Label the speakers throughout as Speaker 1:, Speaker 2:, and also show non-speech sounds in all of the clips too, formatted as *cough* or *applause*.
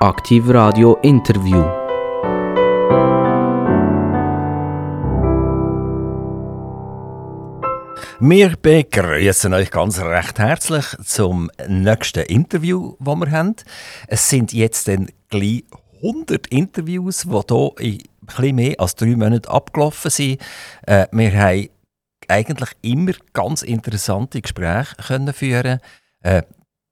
Speaker 1: Aktiv Radio Interview.
Speaker 2: Wir begrüßen euch ganz recht herzlich zum nächsten Interview, das wir haben. Es sind jetzt dann gleich 100 Interviews, die hier in etwas mehr als drei Monaten abgelaufen sind. Äh, wir haben eigentlich immer ganz interessante Gespräche führen. Äh,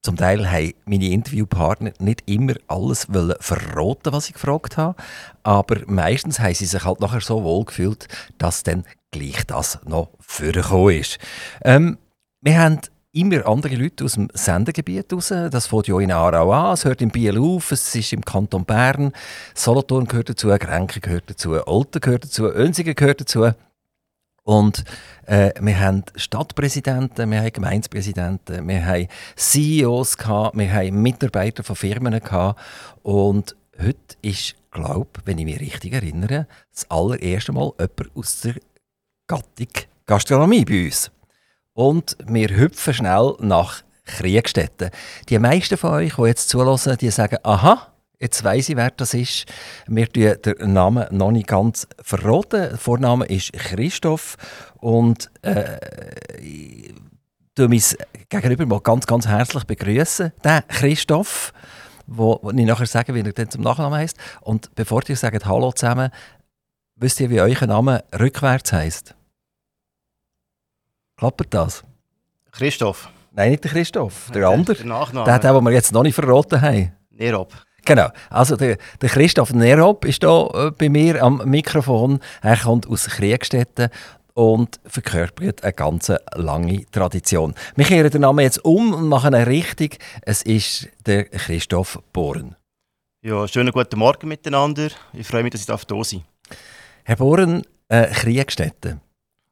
Speaker 2: zum Teil haben meine Interviewpartner nicht immer alles verraten, was ich gefragt habe, aber meistens haben sie sich halt nachher so wohl gefühlt, dass dann gleich das noch vorgekommen ist. Ähm, wir haben immer andere Leute aus dem Sendegebiet raus. Das fängt ja in Aarau an, es hört in Biel auf, es ist im Kanton Bern, Solothurn gehört dazu, Grenken gehört dazu, Olten gehört dazu, Önsigen gehört dazu. Und äh, wir haben Stadtpräsidenten, wir haben Gemeindepräsidenten, wir haben CEOs, gehabt, wir haben Mitarbeiter von Firmen gehabt. Und heute ist, glaube ich, wenn ich mich richtig erinnere, das allererste Mal jemand aus der Gattung Gastronomie bei uns. Und wir hüpfen schnell nach Kriegstätten. Die meisten von euch, die jetzt zulassen, die sagen, aha, Jetzt weiss ich, wer das ist. Wir verraten den Namen noch nicht ganz. Verraten. Der Vorname ist Christoph. Und äh, ich begrüße mich gegenüber mal ganz, ganz herzlich begrüßen. Den Christoph, wo, wo ich nachher sage, wie er denn zum Nachnamen heißt. Und bevor ihr sagt Hallo zusammen, wisst ihr, wie euer Name rückwärts heißt? Klappt das?
Speaker 3: Christoph.
Speaker 2: Nein, nicht der Christoph, der, der andere. Der
Speaker 3: Nachname.
Speaker 2: Der, den wir jetzt noch nicht verraten haben.
Speaker 3: Nerop.
Speaker 2: Genau. Also der, der Christoph Nerop ist hier äh, bei mir am Mikrofon. Er kommt aus Kriegstätten und verkörpert eine ganz lange Tradition. Wir kehren den Namen jetzt um und machen ihn richtig. Es ist der Christoph Bohren.
Speaker 3: Ja, schönen guten Morgen miteinander. Ich freue mich, dass ich hier sein darf.
Speaker 2: Herr Bohren, äh, Kriegstätten.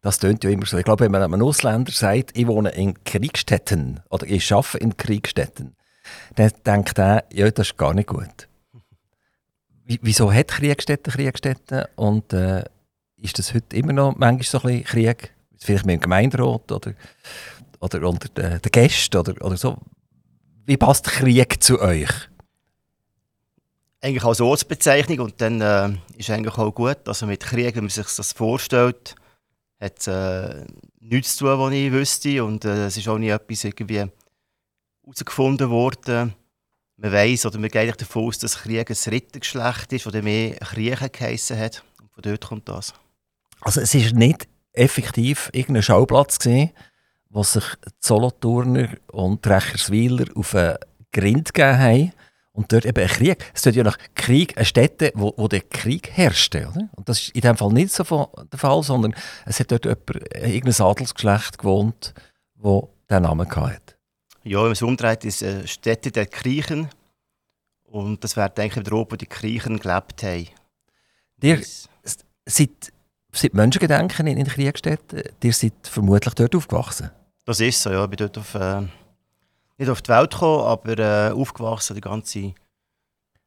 Speaker 2: Das tönt ja immer so. Ich glaube, wenn man einem Ausländer sagt, ich wohne in Kriegstätten oder ich arbeite in Kriegstätten, dann denkt er, ja, das ist gar nicht gut. Wieso hat Kriegstätten Kriegstätten und äh, ist das heute immer noch manchmal so ein bisschen Krieg? Vielleicht mit dem Gemeinderat oder, oder unter den, den Gästen oder, oder so. Wie passt Krieg zu euch?
Speaker 3: Eigentlich als Ortsbezeichnung und dann äh, ist eigentlich auch gut, also mit Krieg, wenn man sich das vorstellt, hat äh, nichts zu tun, was ich wüsste und äh, es ist auch nicht etwas irgendwie herausgefunden worden. Man weiß oder man geht davon aus, dass Krieg ein Rittergeschlecht ist, oder mehr Kriege geheissen hat. Und von dort kommt das.
Speaker 2: Also es ist nicht effektiv irgendein Schauplatz gesehen, wo sich die Solothurner und die Recherswiler auf einen Grind gegeben haben und dort eben ein Krieg. Es tut ja nach Krieg eine Stätte, wo, wo der Krieg herrschte. Oder? Und das ist in dem Fall nicht so der Fall, sondern es hat dort jemand, irgendein Adelsgeschlecht gewohnt, wo diesen Namen hatte.
Speaker 3: Ja, wenn man es umdreht, ist äh, Städte der Griechen. Und das wäre, denke ich, der Ort, wo die Griechen gelebt haben.
Speaker 2: Ihr seid, seid Menschengedenken in, in Kriegstätten. Ihr seid vermutlich dort aufgewachsen.
Speaker 3: Das ist so, ja. Ich bin dort auf, äh, nicht auf die Welt gekommen, aber äh, aufgewachsen, die ganze... Ja.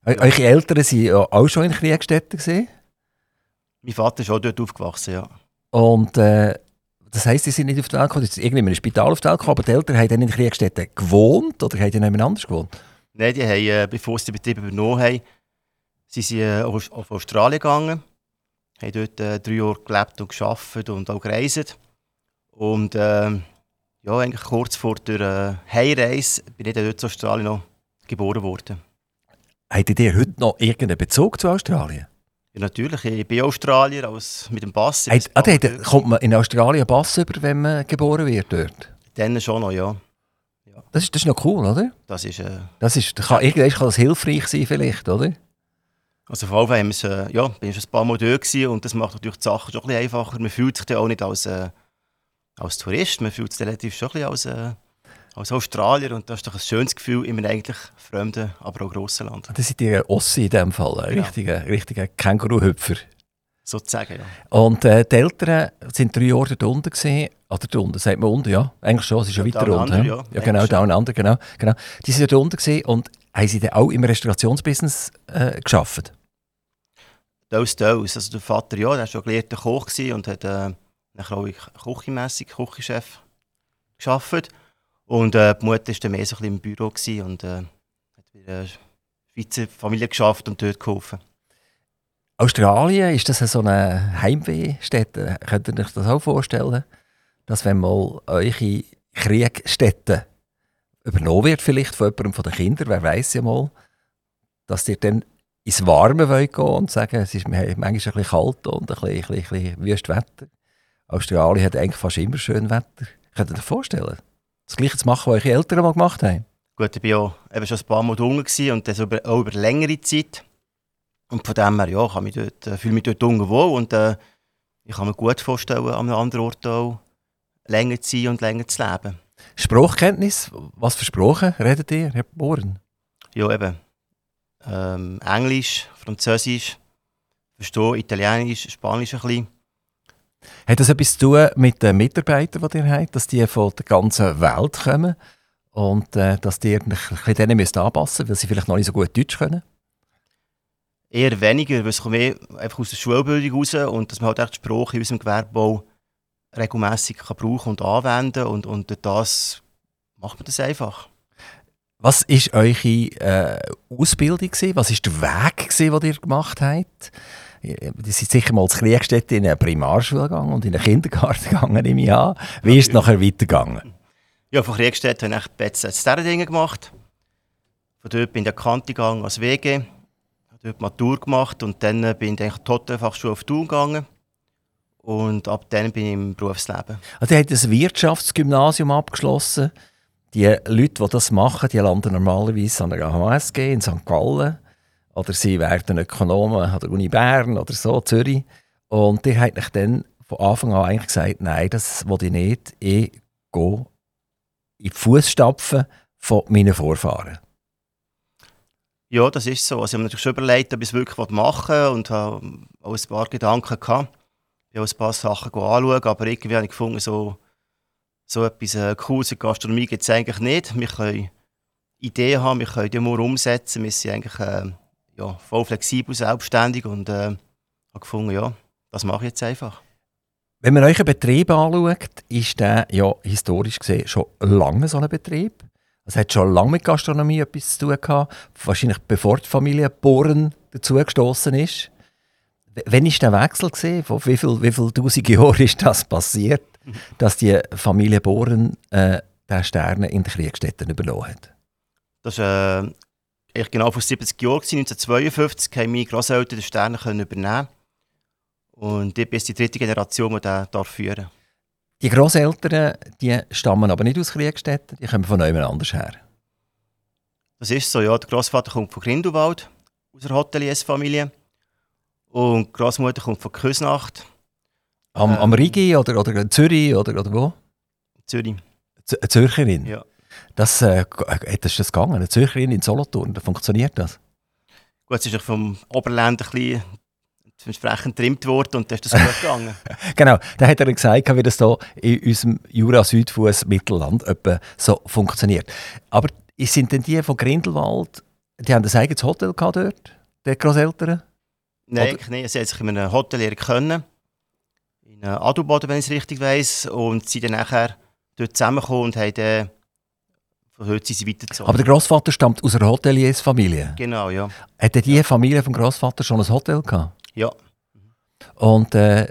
Speaker 2: Eure Eltern waren auch schon in Kriegstätten? Gewesen?
Speaker 3: Mein Vater ist auch dort aufgewachsen, ja.
Speaker 2: Und äh, das heisst, sie sind nicht auf die Welt gekommen, sie sind irgendwie in einem Spital auf die Welt gekommen, aber die Eltern haben dann in Kriegstätten gewohnt oder haben die jemand anders gewohnt?
Speaker 3: Nein, die haben, äh, bevor sie den Betrieb übernommen haben, sie sind äh, auf, auf Australien gegangen, haben dort äh, drei Jahre gelebt und gearbeitet und auch gereist. Und äh, ja, eigentlich kurz vor der äh, Heimreise bin ich dann dort in Australien noch geboren worden.
Speaker 2: Habt ihr heute noch irgendeinen Bezug zu Australien?
Speaker 3: Ja, natürlich. Ich bin Australier als mit dem Pass.
Speaker 2: Hey, ah, da, kommt man in Australien Pass über, wenn man geboren wird dort?
Speaker 3: Dann schon noch, ja.
Speaker 2: ja. Das, ist, das ist noch cool, oder?
Speaker 3: Das ist... Äh,
Speaker 2: das ist kann, irgendwann kann das hilfreich sein vielleicht, oder?
Speaker 3: Also vor allem haben wir äh, ja, bin ich ein paar Mal dort und das macht natürlich die Sache schon ein bisschen einfacher. Man fühlt sich dann auch nicht als, äh, als Tourist, man fühlt sich relativ schon ein bisschen als... Äh, als Australier und das ist doch ein schönes Gefühl in einem eigentlich fremden, aber auch grossen Land.
Speaker 2: Das sind ihr Ossi in dem Fall, ein genau. richtiger, richtiger Känguru-Hüpfer.
Speaker 3: Sozusagen, ja.
Speaker 2: Und äh, die Eltern sind drei Jahre dort unten gesehen. Oder dort unten, sagt man unten, ja. Eigentlich schon, es ist ja, ja weiter unten. Ja, ja genau, da unten, genau, genau. Die sind dort unten gesehen und haben sie dann auch im Restaurationsbusiness äh, geschafft?
Speaker 3: Teils, teils. Also der Vater, ja, der war schon gelehrter Koch und hat äh, nachher auch küchenmässig Küchenchef geschafft. Und äh, die Mutter war dann mehr so ein bisschen im Büro und äh, hat wieder Schweizer Familie geschafft und dort geholfen.
Speaker 2: Australien, ist das so eine Heimwehstätte? Könnt ihr euch das auch vorstellen? Dass wenn mal eure Kriegstätte übernommen wird, vielleicht von jemandem von den Kindern, wer weiß ja mal, dass ihr dann ins Warme wollt gehen und sagen, es ist manchmal ein bisschen kalt und ein bisschen, bisschen, bisschen wüstes Wetter. Australien hat eigentlich fast immer schön Wetter. Könnt ihr euch vorstellen? Das Gleiche zu machen, was eure Eltern mal gemacht haben?
Speaker 3: Gut, ich war ja eben schon ein paar Mal unten und das über, auch über längere Zeit. Und von dem her, ja, kann mich dort, äh, fühle mich dort unten wohl und äh, ich kann mir gut vorstellen, an einem anderen Ort auch länger zu sein und länger zu leben.
Speaker 2: Sprachkenntnis, was für Sprachen redet ihr, Herr Bohren?
Speaker 3: Ja, eben. Ähm, Englisch, Französisch, verstehe Italienisch, Spanisch ein bisschen.
Speaker 2: Hat das etwas zu tun mit den Mitarbeitern, die ihr habt, dass die von der ganzen Welt kommen und äh, dass ihr euch denen müsst anpassen müsst, weil sie vielleicht noch nicht so gut Deutsch können?
Speaker 3: Eher weniger, weil es kommt mehr einfach aus der Schulbildung raus und dass man halt echt die Sprache in unserem Gewerbebau regelmässig kann brauchen und anwenden und, und durch das macht man das einfach.
Speaker 2: Was war eure äh, Ausbildung? Gewesen? Was war der Weg, gewesen, den ihr gemacht habt? Ihr seid sicher mal als Kriegstätte in eine Primarschule gegangen und in einen Kindergarten *laughs* gegangen, ich an. Wie ist es nachher weitergegangen?
Speaker 3: Ja, von Kriegstätte habe ich BZ Dinge gemacht. Von dort bin ich in die Kante gegangen als WG. Habe dort Matur gemacht und dann bin ich in die Hotelfachschule auf Thun gegangen. Und ab dann bin ich im Berufsleben.
Speaker 2: Also, ihr habt ein Wirtschaftsgymnasium abgeschlossen. Die Leute, die das machen, die landen normalerweise an der HSG in St. Gallen. Oder sie werden Ökonomen an der Uni Bern oder so, Zürich. Und ihr habt euch dann von Anfang an eigentlich gesagt, nein, das will ich nicht. Ich gehe in die Fußstapfen von meinen Vorfahren.
Speaker 3: Ja, das ist so. Also ich habe mir natürlich schon überlegt, ob ich es wirklich machen will und habe auch ein paar Gedanken gehabt ja, ein paar Sachen anschauen, aber irgendwie habe ich gefunden, so, so etwas äh, Cooles in Gastronomie gibt es eigentlich nicht. Wir können Ideen haben, wir können die nur umsetzen, wir sind eigentlich äh, ja, voll flexibel, selbstständig und äh, habe gefunden, ja, das mache ich jetzt einfach.
Speaker 2: Wenn man euren Betrieb anschaut, ist der ja historisch gesehen schon lange so ein Betrieb. Es hat schon lange mit Gastronomie etwas zu tun gehabt, wahrscheinlich bevor die Familie Bohren dazugestoßen ist. Wann war der Wechsel? Gewesen? Von wie viel, wie viel tausend *laughs* Jahren ist das passiert, dass die Familie Bohren äh, den Stern in den Kriegstätten übernommen hat?
Speaker 3: Das war äh, genau vor 70 Jahren. 1952 haben meine Großeltern den Stern übernehmen Und ich bin die dritte Generation, die den darf führen
Speaker 2: Die Großeltern die stammen aber nicht aus Kriegstätten, die kommen von jemand anders her.
Speaker 3: Das ist so, ja. Der Großvater kommt von Grindelwald, aus einer Hoteliersfamilie. Und die Großmutter kommt von Küsnacht.
Speaker 2: Am, ähm, am Rigi oder, oder Zürich oder, oder wo?
Speaker 3: Zürich.
Speaker 2: Z Zürcherin?
Speaker 3: Ja.
Speaker 2: Das, äh, ist das gegangen? Eine Zürcherin in Solothurn, da funktioniert das?
Speaker 3: Gut, es ist vom Oberland ein bisschen entsprechend getrimmt worden und dann ist das gut *laughs* gegangen.
Speaker 2: genau, da hat er gesagt, wie das hier in unserem Jura-Südfuss Mittelland etwa so funktioniert. Aber sind denn die von Grindelwald, die haben ein eigenes Hotel gehabt dort, die Großeltern?
Speaker 3: Nein, nicht. Sie hat sich in einem Hotel kennen. In Adelboden, wenn ich es richtig weiss. Und sie dann nachher dort zusammengekommen und haben heute sind sie weitergezogen.
Speaker 2: Aber der Großvater stammt aus einer Hoteliersfamilie?
Speaker 3: Genau, ja.
Speaker 2: Hatte die Familie vom Großvater schon ein Hotel gehabt?
Speaker 3: Ja.
Speaker 2: Und äh,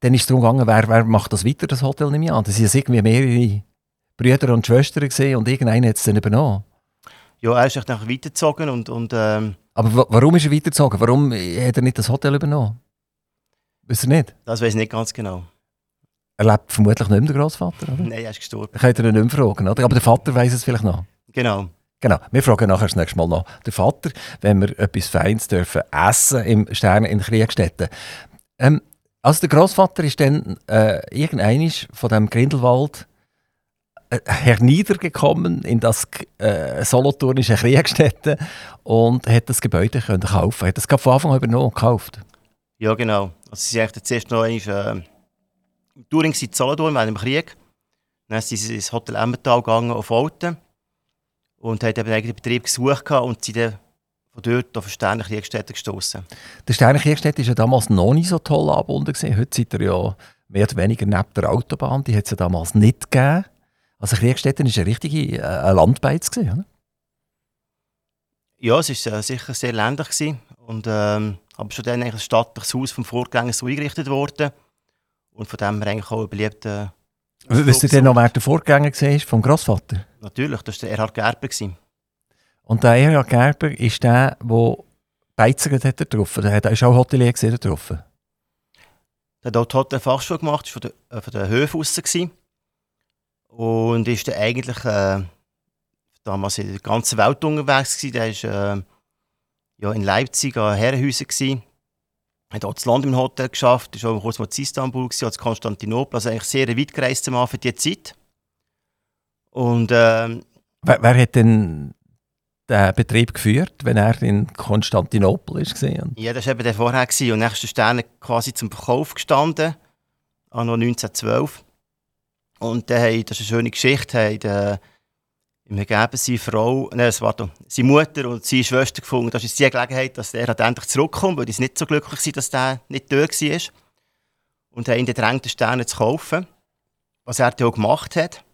Speaker 2: dann ist es darum gegangen, wer, wer macht das weiter, das Hotel nicht mehr an? Das waren irgendwie mehrere Brüder und Schwestern gesehen und irgendeiner hat es dann übernommen.
Speaker 3: Ja, er ist nachher weitergezogen und, und ähm,
Speaker 2: aber warum ist er weitergezogen? Warum hat er nicht das Hotel übernommen? Wisst ihr nicht?
Speaker 3: Das weiß ich nicht ganz genau.
Speaker 2: Er lebt vermutlich nicht mehr, der Großvater, oder?
Speaker 3: Nein, er ist gestorben.
Speaker 2: Ich könnte ihn nicht mehr fragen, oder? Aber der Vater weiß es vielleicht noch.
Speaker 3: Genau.
Speaker 2: Genau. Wir fragen nachher das nächste Mal noch den Vater, wenn wir etwas Feins dürfen essen im Stern in Kriegstätten. Ähm, also der Großvater ist dann äh, irgendein von dem Grindelwald äh, herniedergekommen in das äh, solothurnische Kriegstätte und hat das Gebäude können kaufen. Hat das von Anfang an übernommen gekauft?
Speaker 3: Ja, genau. Also sie sind zuerst noch einmal, äh, Touring in Solothurn während dem Krieg. Dann sind sie ins Hotel Emmental gegangen auf Alten und haben eben einen eigenen Betrieb gesucht und sind dann von dort auf Sterne Kriegstätte gestoßen.
Speaker 2: Der Sterne Kriegstätte war ja damals noch nicht so toll angebunden. Heute seid ihr ja mehr oder weniger neben der Autobahn. Die hat es ja damals nicht gegeben. Also Kriegstetten war eine richtige äh, Landbeiz. Gewesen, oder?
Speaker 3: Ja, es war äh, sicher sehr ländlich. Gewesen. Und, ähm, aber schon dann eigentlich ein stattliches Haus vom Vorgänger so eingerichtet worden. Und von dem her eigentlich auch ein beliebter...
Speaker 2: Wisst ihr denn noch, wer der Vorgänger war vom Grossvater?
Speaker 3: Natürlich, das war der Erhard Gerber. Gewesen.
Speaker 2: Und der Erhard Gerber ist der, der Beizer hat getroffen. Der war auch Hotelier getroffen.
Speaker 3: Der hat auch die Hotelfachschule gemacht, war von der, äh, von der Höfe raus. Gewesen. Und ist dann eigentlich äh, damals in der ganzen Welt unterwegs gewesen. Der war äh, ja, in Leipzig an Herrenhäusern gewesen. Hat auch das Land im Hotel geschafft, war auch kurz mal in Istanbul, gewesen, in Konstantinopel. Also eigentlich sehr weit gereist Mann für diese Zeit. Und, ähm,
Speaker 2: wer, wer hat denn den Betrieb geführt, wenn er in Konstantinopel war?
Speaker 3: Ja, das war eben der vorher. Gewesen. Und dann ist der Stern quasi zum Verkauf gestanden, anno 1912. Und dann, das ist eine schöne Geschichte, haben äh, im Ergebnis seine Frau, nein, warte, seine Mutter und seine Schwester gefunden. Das ist die Gelegenheit, dass er endlich zurückkommt, weil sie nicht so glücklich sind, dass der nicht dort war. Und haben ihn gedrängt, den Stern zu kaufen, was er auch gemacht hat.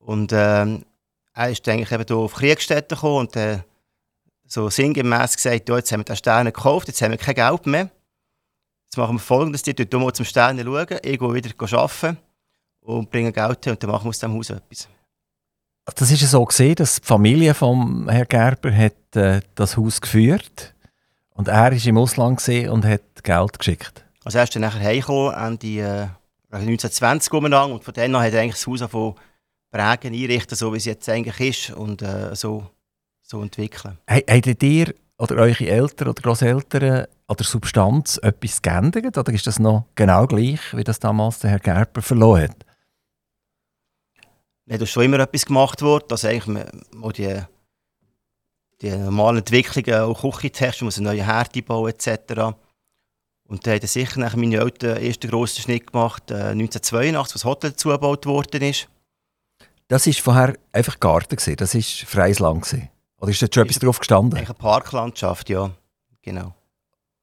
Speaker 3: Und ähm, er ist eigentlich eben auf Kriegsstätten gekommen und äh, so sinngemäß gesagt, ja, jetzt haben wir den Stern gekauft, jetzt haben wir kein Geld mehr. Jetzt machen wir folgendes, die schauen mal zum Stern, schauen, ich gehe wieder arbeiten und bringen Geld her und dann machen wir aus diesem Haus etwas.
Speaker 2: Das ist ja so gesehen, dass die Familie von Herrn Gerber hat, äh, das Haus geführt und er war im Ausland und hat Geld geschickt.
Speaker 3: Also er ist dann nachher heimgekommen, Ende äh, 1920 umeinander und von dann an hat er eigentlich das Haus von prägen, einrichten, so wie es jetzt eigentlich ist und äh, so, so entwickeln.
Speaker 2: Hey, habt ihr oder eure Eltern oder Großeltern an der Substanz etwas geändert oder ist das noch genau gleich, wie das damals der Herr Gerber verloren hat?
Speaker 3: Nein, da ist schon immer etwas gemacht worden, dass eigentlich mal die, die normalen Entwicklungen, auch Küchentests, man muss einen neuen Herd bauen etc. Und da haben sicher nach meine Eltern ersten grossen Schnitt gemacht, äh, 1982, als das Hotel zugebaut worden ist.
Speaker 2: Das war vorher einfach Garten, gewesen. das war freies Land. Gewesen. Oder ist da schon etwas drauf gestanden?
Speaker 3: Eine Parklandschaft, ja. Genau.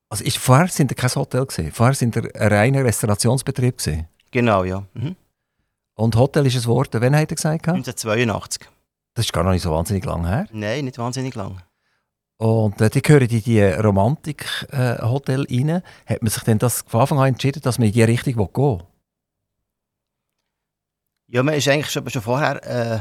Speaker 2: Also ist, vorher sind ihr kein Hotel gewesen. Vorher sind ihr ein reiner Restaurationsbetrieb gewesen.
Speaker 3: Genau, ja. Mhm.
Speaker 2: Und Hotel ist ein Wort, wann hat er gesagt?
Speaker 3: 1982.
Speaker 2: Das ist gar noch nicht so wahnsinnig lang her.
Speaker 3: Nein, nicht wahnsinnig lang.
Speaker 2: Und äh, die gehören in die Romantik-Hotel äh, rein. Hat man sich denn das von Anfang an entschieden, dass man in die Richtung gehen will?
Speaker 3: Ja, man ist eigentlich schon, schon vorher äh,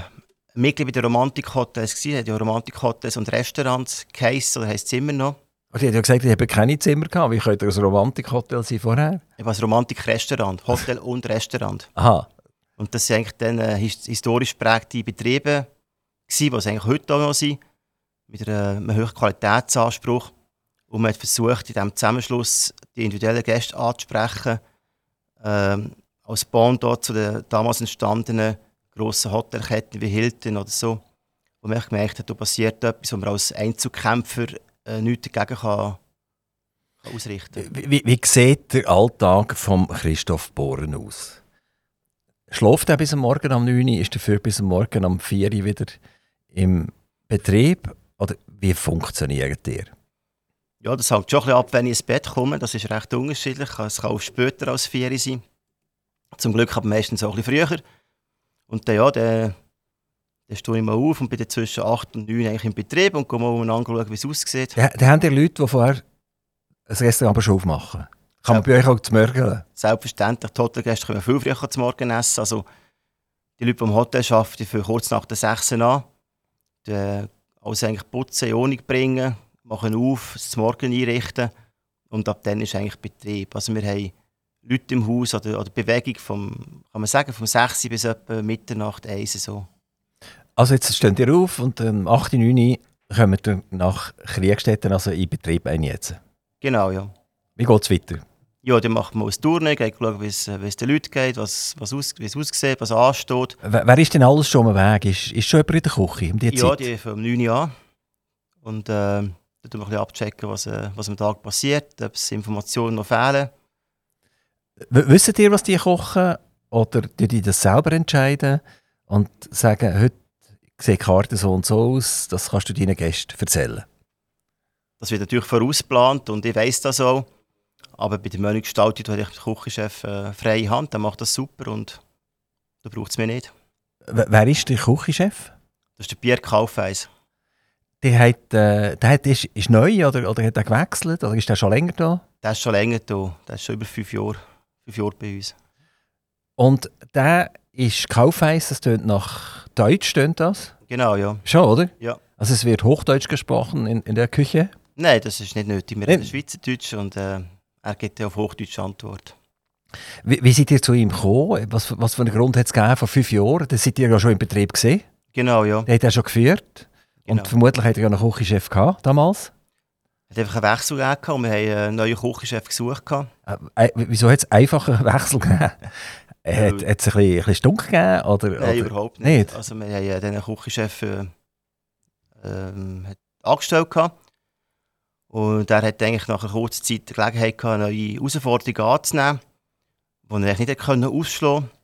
Speaker 3: Mitglied bei den Romantik-Hotels gewesen, hat ja Romantik-Hotels und Restaurants geheissen, oder heisst es immer noch.
Speaker 2: Also, ich hat ja gesagt, ich habe keine Zimmer gehabt. Wie könnte ein Romantik-Hotel sein vorher?
Speaker 3: Ich war ein Romantik-Restaurant, Hotel und Restaurant.
Speaker 2: Aha.
Speaker 3: Und das waren eigentlich dann äh, historisch prägte Betriebe, die es eigentlich heute auch noch sind, mit einem, einem hohen Qualitätsanspruch. Und man hat versucht, in diesem Zusammenschluss die individuellen Gäste anzusprechen, ähm, als Bond zu den damals entstandenen grossen Hotelketten wie Hilton oder so. Wo man gemerkt hat, da passiert etwas, wo man als Einzelkämpfer äh, nichts dagegen kann, ausrichten
Speaker 2: kann. Wie, wie, sieht der Alltag von Christoph Bohren aus? Schläft er bis am Morgen um 9 Uhr, ist dafür bis am Morgen um 4 Uhr wieder im Betrieb? Oder wie funktioniert ihr?
Speaker 3: Ja, das hängt schon ein bisschen ab, wenn ich ins Bett komme. Das ist recht unterschiedlich. Es kann auch später als 4 Uhr sein. Zum Glück aber meistens auch ein bisschen früher. Und dann, ja, dann, dann stehe ich mal auf und bin dann zwischen 8 und 9 eigentlich im Betrieb und gehe mal anschauen, wie es aussieht.
Speaker 2: Ja, dann haben die Leute, die vorher ein Restaurant aber schon aufmachen. Kann man bei euch auch zu Morgen?
Speaker 3: Selbstverständlich. Die Hotelgäste können viel früher zu Morgen essen. Also, die Leute, im Hotel arbeiten, fangen kurz nach der 6 Uhr an. Die, alles eigentlich putzen, in Ordnung bringen, machen auf, das Morgen einrichten. Und ab dann ist eigentlich Betrieb. Also wir haben Leute im Haus oder, oder Bewegung vom, kann man sagen, vom 6 bis etwa Mitternacht 1 so.
Speaker 2: Also jetzt steht ihr auf und um 8, 9 Uhr kommt ihr nach Kriegstätten, also in Betrieb einsetzen?
Speaker 3: Genau, ja.
Speaker 2: Wie geht es weiter?
Speaker 3: Ja, dann macht man aus Tournee, geht schauen, wie es den Leuten geht, was, was aus, wie es aussieht, was ansteht.
Speaker 2: Wer, wer ist denn alles schon am Weg? Ist, ist schon jemand in der Küche um die
Speaker 3: Ja, die von 9 Uhr an. Und äh, dann tun wir ein bisschen abchecken, was, äh, was am Tag passiert, ob es Informationen noch fehlen.
Speaker 2: W wisst ihr, was die kochen? Oder die das selber entscheiden und sagen, heute sieht die Karte so und so aus, das kannst du deinen Gästen erzählen?
Speaker 3: Das wird natürlich vorausplant und ich weiss das auch. Aber bei der Menügestaltung ich den Küchenchef äh, freie Hand, der macht das super und da braucht es mich nicht.
Speaker 2: W wer ist der Küchenchef?
Speaker 3: Das ist der Pierre Kaufeis.
Speaker 2: der, hat, äh, der hat, ist, ist neu oder, oder hat er gewechselt oder ist der schon länger da?
Speaker 3: Der ist schon länger da. Der ist schon über fünf Jahre, fünf Jahre bei uns.
Speaker 2: Und der ist Kaufeis, das tönt nach Deutsch, stönt das?
Speaker 3: Genau, ja.
Speaker 2: Schon, oder?
Speaker 3: Ja.
Speaker 2: Also es wird Hochdeutsch gesprochen in, in der Küche?
Speaker 3: Nein, das ist nicht nötig. Wir reden Schweizerdeutsch und äh, er gibt ja auf Hochdeutsch Antwort.
Speaker 2: Wie, wie seid ihr zu ihm gekommen? Was, was für einen Grund hat es gegeben vor fünf Jahren? Da seid ihr ja schon im Betrieb gesehen.
Speaker 3: Genau, ja.
Speaker 2: Der hat er schon geführt.
Speaker 3: Genau.
Speaker 2: Und vermutlich hat er ja einen Küchenchef gehabt damals.
Speaker 3: Es hat einfach einen Wechsel gegeben und wir haben einen neuen Kochchef gesucht.
Speaker 2: Äh, äh, wieso hat es einfach einen Wechsel gegeben? *laughs* Äh, Hat, hat es ein bisschen, ein bisschen stunk gegeben? Oder,
Speaker 3: Nein,
Speaker 2: oder?
Speaker 3: überhaupt nicht.
Speaker 2: nicht?
Speaker 3: Also wir haben äh, diesen Küchenchef äh, ähm, angestellt. Gehabt. Und er hat eigentlich nach einer kurzen Zeit die Gelegenheit gehabt, eine neue Herausforderung anzunehmen, die er nicht können ausschlagen konnte.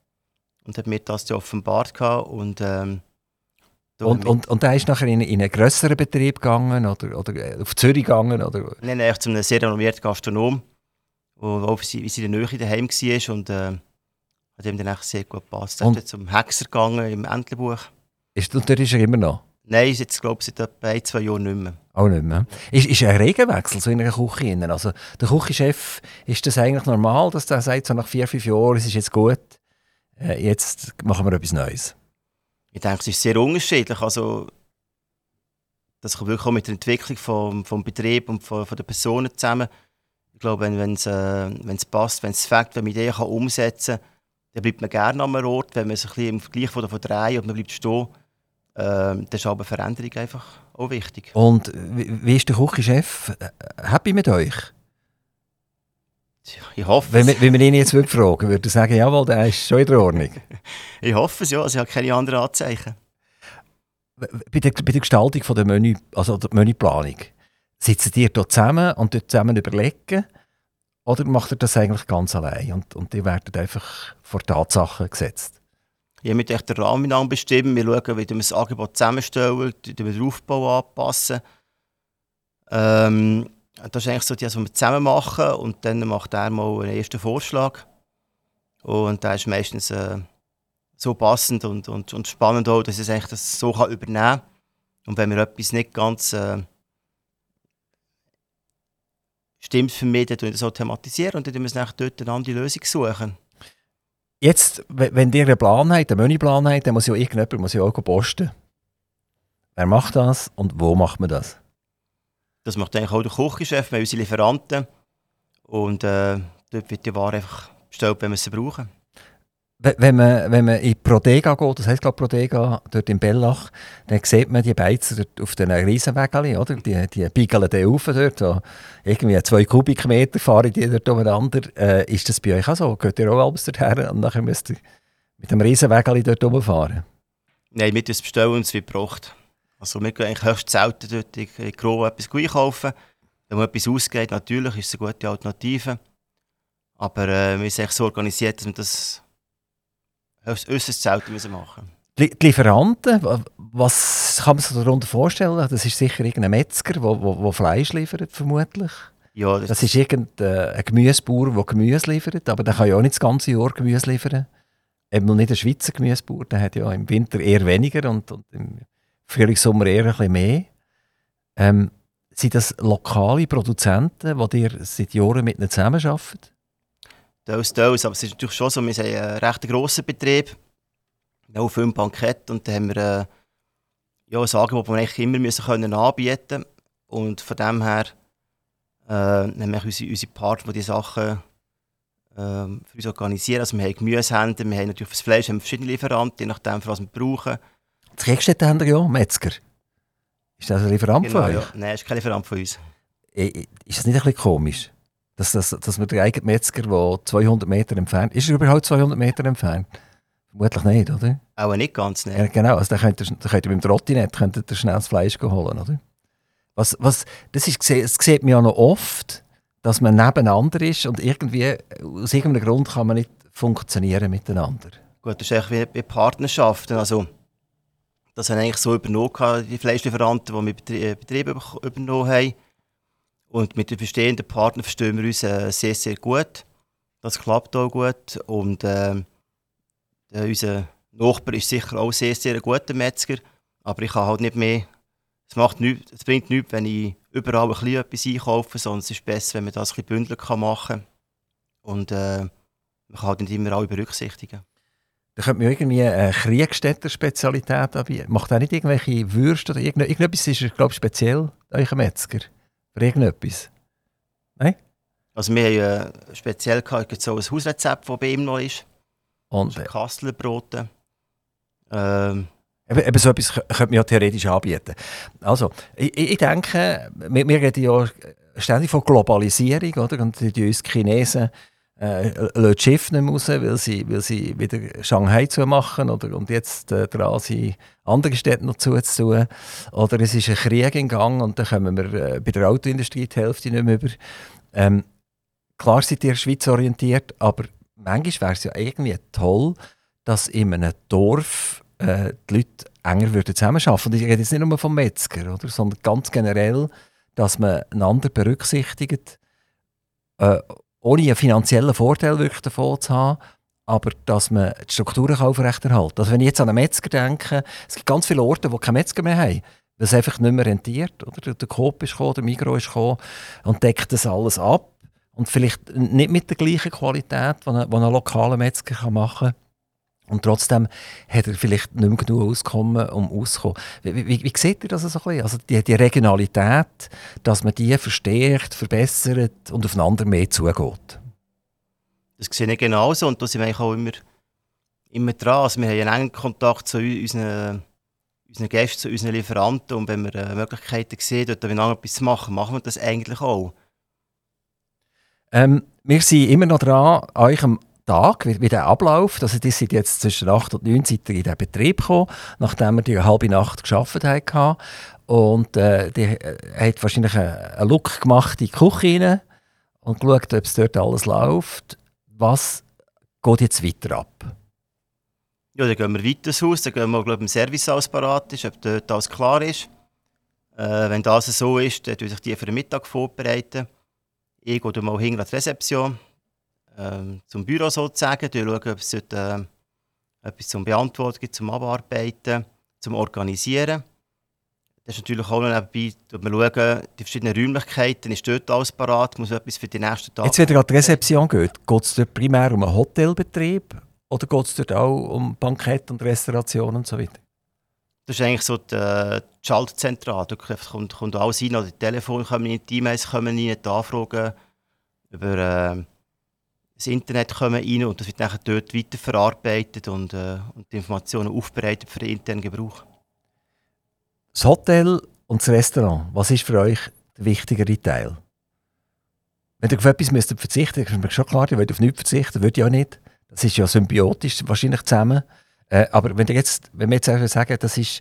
Speaker 3: Und hat mir das ja offenbart. Gehabt. Und, ähm,
Speaker 2: Und, und, und er ist nachher in, in einen grösseren Betrieb gegangen oder, oder äh, auf Zürich gegangen? Oder?
Speaker 3: Nein, nein, zu einem sehr renommierten Gastronom, wo auch wie sie in der Nähe daheim war und äh, hat ihm dann sehr gut gepasst. Er ist zum Hexer gegangen im Entlebuch.
Speaker 2: Ist, und dort ist er immer noch?
Speaker 3: Nein, jetzt glaube ich seit etwa ein, zwei Jahren nicht mehr.
Speaker 2: Auch nicht mehr. Ist, ist ein Regenwechsel so in einer Küche? Also der Küchenchef, ist das eigentlich normal, dass der sagt, so nach vier, fünf Jahren, es ist jetzt gut, äh, jetzt machen wir etwas Neues?
Speaker 3: Ich denke, es ist sehr unterschiedlich. Also, das kommt wirklich auch mit der Entwicklung vom, vom Betrieb und von, von den Personen zusammen. Ich glaube, wenn es äh, passt, wenn es fängt, wenn man Ideen kann umsetzen kann, dann bleibt man gerne am Ort. Wenn man sich ein bisschen im Vergleich von, drei und man bleibt stehen, äh, dann ist aber Veränderung einfach auch wichtig.
Speaker 2: Und wie, ist der Küchenchef happy mit euch?
Speaker 3: Ich hoffe
Speaker 2: Wenn, wenn wir ihn jetzt würden fragen würde er sagen, jawohl, der ist schon in der Ordnung. *laughs*
Speaker 3: Ich hoffe es, ja. Also, ich habe keine anderen Anzeichen.
Speaker 2: Bei der, bei der Gestaltung von der Menü, also der Menüplanung, sitzen ihr da zusammen und dort zusammen überlegen? Oder macht ihr das eigentlich ganz allein und, und ihr werdet einfach vor Tatsachen gesetzt?
Speaker 3: Ich echt den Rahmen an bestimmen. Wir schauen, wie wir das Angebot zusammenstellen, wie wir den Aufbau anpassen. Ähm, das ist eigentlich so das, was wir zusammen machen. Und dann macht er mal einen ersten Vorschlag. Und der ist meistens äh, so passend und, und, und spannend auch, dass ich das so kann übernehmen kann. Und wenn mir etwas nicht ganz äh, stimmt für mich, dann wir das auch thematisieren und dann tun wir dort eine andere Lösung suchen.
Speaker 2: Jetzt, we- wenn ihr einen Plan habt, einen Menüplan habt, dann muss ja irgendjemand muss ja auch posten. Wer macht das und wo macht man das?
Speaker 3: Das macht eigentlich auch der Kochgeschäft, wir haben unsere Lieferanten. Und äh, dort wird die Ware einfach bestellt, wenn wir sie brauchen.
Speaker 2: We- Wenn man, wenn man in Prodega geht, das heisst glaube Prodega, dort in Bellach, dann sieht man die Beizer auf den Riesenwägeln, oder? Die, die biegeln dann rauf dort, so irgendwie zwei Kubikmeter fahren die dort umeinander. Äh, ist das bei euch auch so? Geht ihr auch abends dorthin und nachher müsst ihr mit dem Riesenwägel dort rumfahren?
Speaker 3: Nein, wir bestellen und es wird gebraucht. Also wir gehen eigentlich höchst selten dort in, in Gro etwas einkaufen. Wenn man etwas ausgeht, natürlich ist es eine gute Alternative. Aber äh, wir sind so organisiert, dass wir das äußerst selten müssen machen
Speaker 2: Die Lieferanten, wa- was kann man sich darunter vorstellen? Das ist sicher irgendein Metzger, der wo, wo, wo Fleisch liefert, vermutlich.
Speaker 3: Ja, das,
Speaker 2: Das ist irgendein Gemüsebauer, der Gemüse liefert, aber der kann ja auch nicht das ganze Jahr Gemüse liefern. Eben nicht ein Schweizer Gemüsebauer, der hat ja im Winter eher weniger und, und im Frühling, Sommer eher ein bisschen mehr. Ähm, sind das lokale Produzenten, die ihr seit Jahren mit ihnen zusammenarbeitet?
Speaker 3: Teils, teils. Aber es ist natürlich schon so, wir haben einen recht grossen Betrieb. Wir haben fünf Bankette und dann haben wir äh, ja, ein Angebot, das wir eigentlich immer müssen können anbieten Und von dem her äh, haben wir unsere, unsere Partner, die die Sachen ähm, für uns organisieren. Also wir haben Gemüsehändler, wir haben natürlich fürs Fleisch haben wir verschiedene Lieferanten, je nachdem, für was wir brauchen.
Speaker 2: Das Keckstätte haben ja, Metzger. Ist das ein Lieferant von euch?
Speaker 3: ja. Nein, das ist kein Lieferant von uns.
Speaker 2: Ist das nicht ein bisschen komisch? Dass, dass, dass man den eigenen Metzger, der 200 Meter entfernt ist, er überhaupt 200 Meter entfernt? Vermutlich nicht, oder?
Speaker 3: Auch nicht ganz, nein.
Speaker 2: Ja, genau, also da könnt ihr, da könnt ihr mit dem Trottinett könnt ihr schnell das Fleisch holen, oder? Was, was, das, ist, das sieht man ja noch oft, dass man nebeneinander ist und irgendwie, aus irgendeinem Grund kann man nicht funktionieren miteinander.
Speaker 3: Gut, das ist eigentlich wie, wie Partnerschaften. Also, das haben eigentlich so übernommen, die Fleischlieferanten, die wir Betrie Betriebe über- übernommen haben. Und mit den bestehenden Partnern verstehen wir uns äh, sehr, sehr gut. Das klappt auch gut. Und äh, unser Nachbar ist sicher auch sehr, sehr ein guter Metzger. Aber ich kann halt nicht mehr es, macht nichts, es bringt nichts, wenn ich überall ein bisschen etwas einkaufe, sondern es ist besser, wenn man das ein bündelt machen kann. Und äh, man kann halt nicht immer alle berücksichtigen.
Speaker 2: Da könnte man irgendwie eine Kriegstätter-Spezialität anbieten. Macht auch nicht irgendwelche Würste oder irgend irgendetwas ist, glaube ich, speziell, euer Metzger? Für irgendetwas? Nein?
Speaker 3: Also wir haben äh, speziell gehabt, so ein Hausrezept, das bei ihm noch ist.
Speaker 2: Und,
Speaker 3: äh, Kastelbrote. Ähm,
Speaker 2: Eben, eben so etwas könnte man ja theoretisch anbieten. Also, ich, ich denke, wir, wir reden ja ständig von Globalisierung, oder? Und die uns Chinesen äh, lassen Schiff nicht mehr raus, weil sie, weil sie wieder Shanghai zumachen oder und jetzt äh, dran sind, andere Städte noch zuzutun. Oder es ist ein Krieg in Gang und dann kommen wir äh, bei der Autoindustrie die Hälfte nicht mehr über. Ähm, klar sind die in der Schweiz orientiert, aber manchmal wäre es ja irgendwie toll, dass in einem Dorf äh, die Leute enger würden zusammenarbeiten würden. Ich rede jetzt nicht nur vom Metzger, oder, sondern ganz generell, dass man einander berücksichtigt, äh, ohne einen finanziellen Vorteil wirklich davon zu haben, aber dass man die Strukturen aufrechterhalten kann. Also wenn ich jetzt an einen Metzger denke, es gibt ganz viele Orte, wo keine Metzger mehr haben, weil es einfach nicht mehr rentiert. Oder? Der Coop ist gekommen, der Migros ist gekommen und deckt das alles ab. Und vielleicht nicht mit der gleichen Qualität, die ein, ein lokaler Metzger machen kann. Und trotzdem hat er vielleicht nicht mehr genug Auskommen, um auszukommen. Wie, wie, wie seht ihr das so ein bisschen? Also die, die Regionalität, dass man die verstärkt, verbessert und aufeinander mehr zugeht?
Speaker 3: Das sehe ich genauso und da sind wir eigentlich auch immer, immer dran. Also wir haben einen engen Kontakt zu unseren, unseren Gästen, zu unseren Lieferanten und wenn wir äh, Möglichkeiten sehen, dort etwas zu machen, machen wir das eigentlich auch.
Speaker 2: Ähm, wir sind immer noch dran, euch am Tag, wie, wie der abläuft. Also die sind jetzt zwischen 8 und 9 Uhr in den Betrieb gekommen, nachdem wir die halbe Nacht geschafft haben. Und äh, die äh, hat wahrscheinlich einen Look gemacht in die Küche und geschaut, ob es dort alles läuft. Was geht jetzt weiter ab?
Speaker 3: Ja, dann gehen wir weiter ins Haus, dann gehen wir, glaube im Service alles parat ist, ob dort alles klar ist. Äh, wenn das so ist, dann tun sich die für den Mittag vorbereiten. Ich gehe mal hinter die Rezeption, ähm, zum Büro sozusagen, schauen, ob es dort, äh, etwas zum Beantworten gibt, zum Abarbeiten, zum Organisieren. Das ist natürlich auch nebenbei, dass wir schauen, die verschiedenen Räumlichkeiten, ist dort alles parat, muss etwas für die nächsten Tage...
Speaker 2: Jetzt, wenn gerade die Rezeption geht, geht es dort primär um einen Hotelbetrieb oder geht es dort auch um Bankett und Restauration und so weiter?
Speaker 3: Das ist eigentlich so die, äh, die Schaltzentrale. Da kommt, kommt alles rein, die Telefone kommen rein, die E-Mails kommen rein, die Anfragen über... Äh, das Internet kommen rein und das wird dann dort weiterverarbeitet und, äh, und die Informationen aufbereitet für den internen Gebrauch.
Speaker 2: Das Hotel und das Restaurant, was ist für euch der wichtigere Teil? Wenn ihr auf etwas müsst verzichten müsst, ist mir schon klar, ihr wollt auf nichts verzichten, würde ich auch nicht. Das ist ja symbiotisch wahrscheinlich zusammen. Äh, aber wenn, ihr jetzt, wenn wir jetzt sagen, das ist,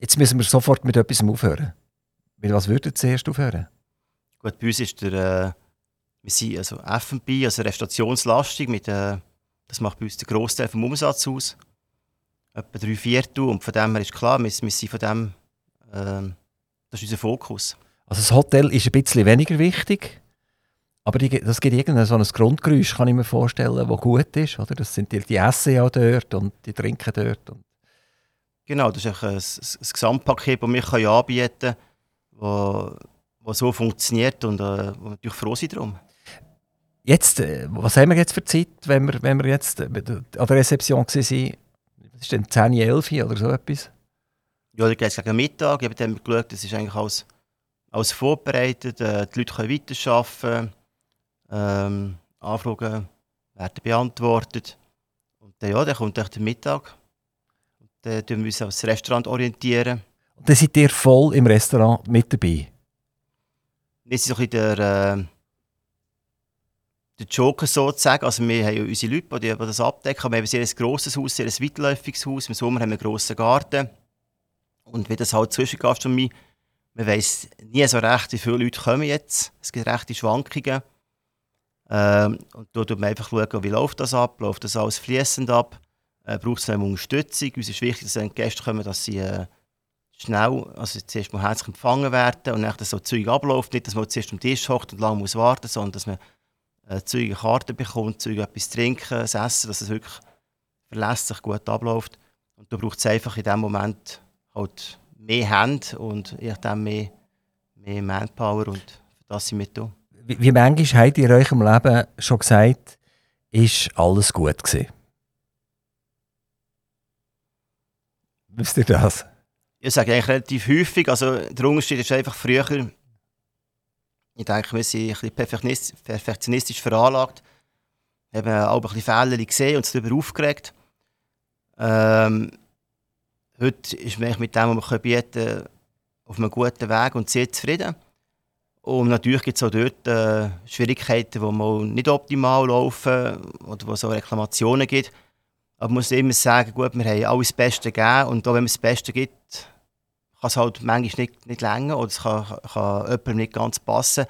Speaker 2: jetzt müssen wir sofort mit etwas aufhören. Mit was würdet ihr zuerst aufhören?
Speaker 3: Gut, bei uns ist der, äh, wir sind also F&B, also restaurationslastig, mit, äh, das macht bei uns den Großteil vom Umsatz aus. Etwa drei Viertel und von dem her ist klar, wir, wir sind von dem, äh, das ist unser Fokus.
Speaker 2: Also das Hotel ist ein bisschen weniger wichtig, aber die, das gibt irgendein so ein Grundgeräusch, kann ich mir vorstellen, das gut ist. Oder? Das sind die, die essen ja dort und die trinken dort. Und
Speaker 3: genau, das ist ein, ein, ein Gesamtpaket, das wir anbieten können, das so funktioniert und äh, wo wir natürlich froh sind darum.
Speaker 2: Jetzt, äh, was haben wir jetzt für Zeit, wenn wir, wenn wir jetzt äh, an der Rezeption waren? Was ist denn 10, 11 oder so etwas?
Speaker 3: Ja, da geht es gegen Mittag. Ich habe dann geschaut, das ist eigentlich alles, alles vorbereitet. Äh, die Leute können weiterarbeiten. Ähm, Anfragen werden beantwortet. Und dann, ja, dann kommt der Mittag. Und dann orientieren wir uns aufs Restaurant. orientieren.
Speaker 2: Und dann seid ihr voll im Restaurant mit dabei?
Speaker 3: Wir sind so ein bisschen der... Äh, der Joker sozusagen. Also wir haben ja unsere Leute, die das abdecken. Wir haben ein sehr grosses Haus, sehr weitläufiges Haus. Im Sommer haben wir einen grossen Garten. Und wie das halt Zwischengastronomie, man weiss nie so recht, wie viele Leute kommen jetzt. Es gibt rechte Schwankungen. Ähm, und da schaut man einfach, schauen, wie läuft das ab, läuft das alles fließend ab, äh, braucht es eine Unterstützung. Uns ist wichtig, dass wenn Gäste kommen, dass sie äh, schnell, also zuerst mal herzlich empfangen werden und dann so Zeug abläuft. Nicht, dass man zuerst am Tisch hockt und lange muss warten, sondern dass man äh, Zeug Karten bekommt, Zeug etwas trinken, das Essen, dass es wirklich verlässlich gut abläuft. Und da braucht es einfach in dem Moment halt mehr haben und ich dann mehr, mehr Manpower und für das sind wir da.
Speaker 2: Wie, wie manchmal habt ihr in eurem Leben schon gesagt, ist alles gut gewesen? Wisst ihr das?
Speaker 3: Ich sage eigentlich relativ häufig, also der Unterschied ist einfach früher, ich denke, wir sind ein bisschen perfektionistisch veranlagt, haben auch ein bisschen Fehler gesehen und uns darüber aufgeregt. Ähm, heute ist man mit dem, was wir bieten können, auf einem guten Weg und sehr zufrieden. Und natürlich gibt es auch dort äh, Schwierigkeiten, die mal nicht optimal laufen oder wo es auch Reklamationen gibt. Aber man muss immer sagen, gut, wir haben alles das Beste gegeben und auch wenn es das Beste gibt, kann es halt manchmal nicht, nicht länger oder es kann, kann jemandem nicht ganz passen.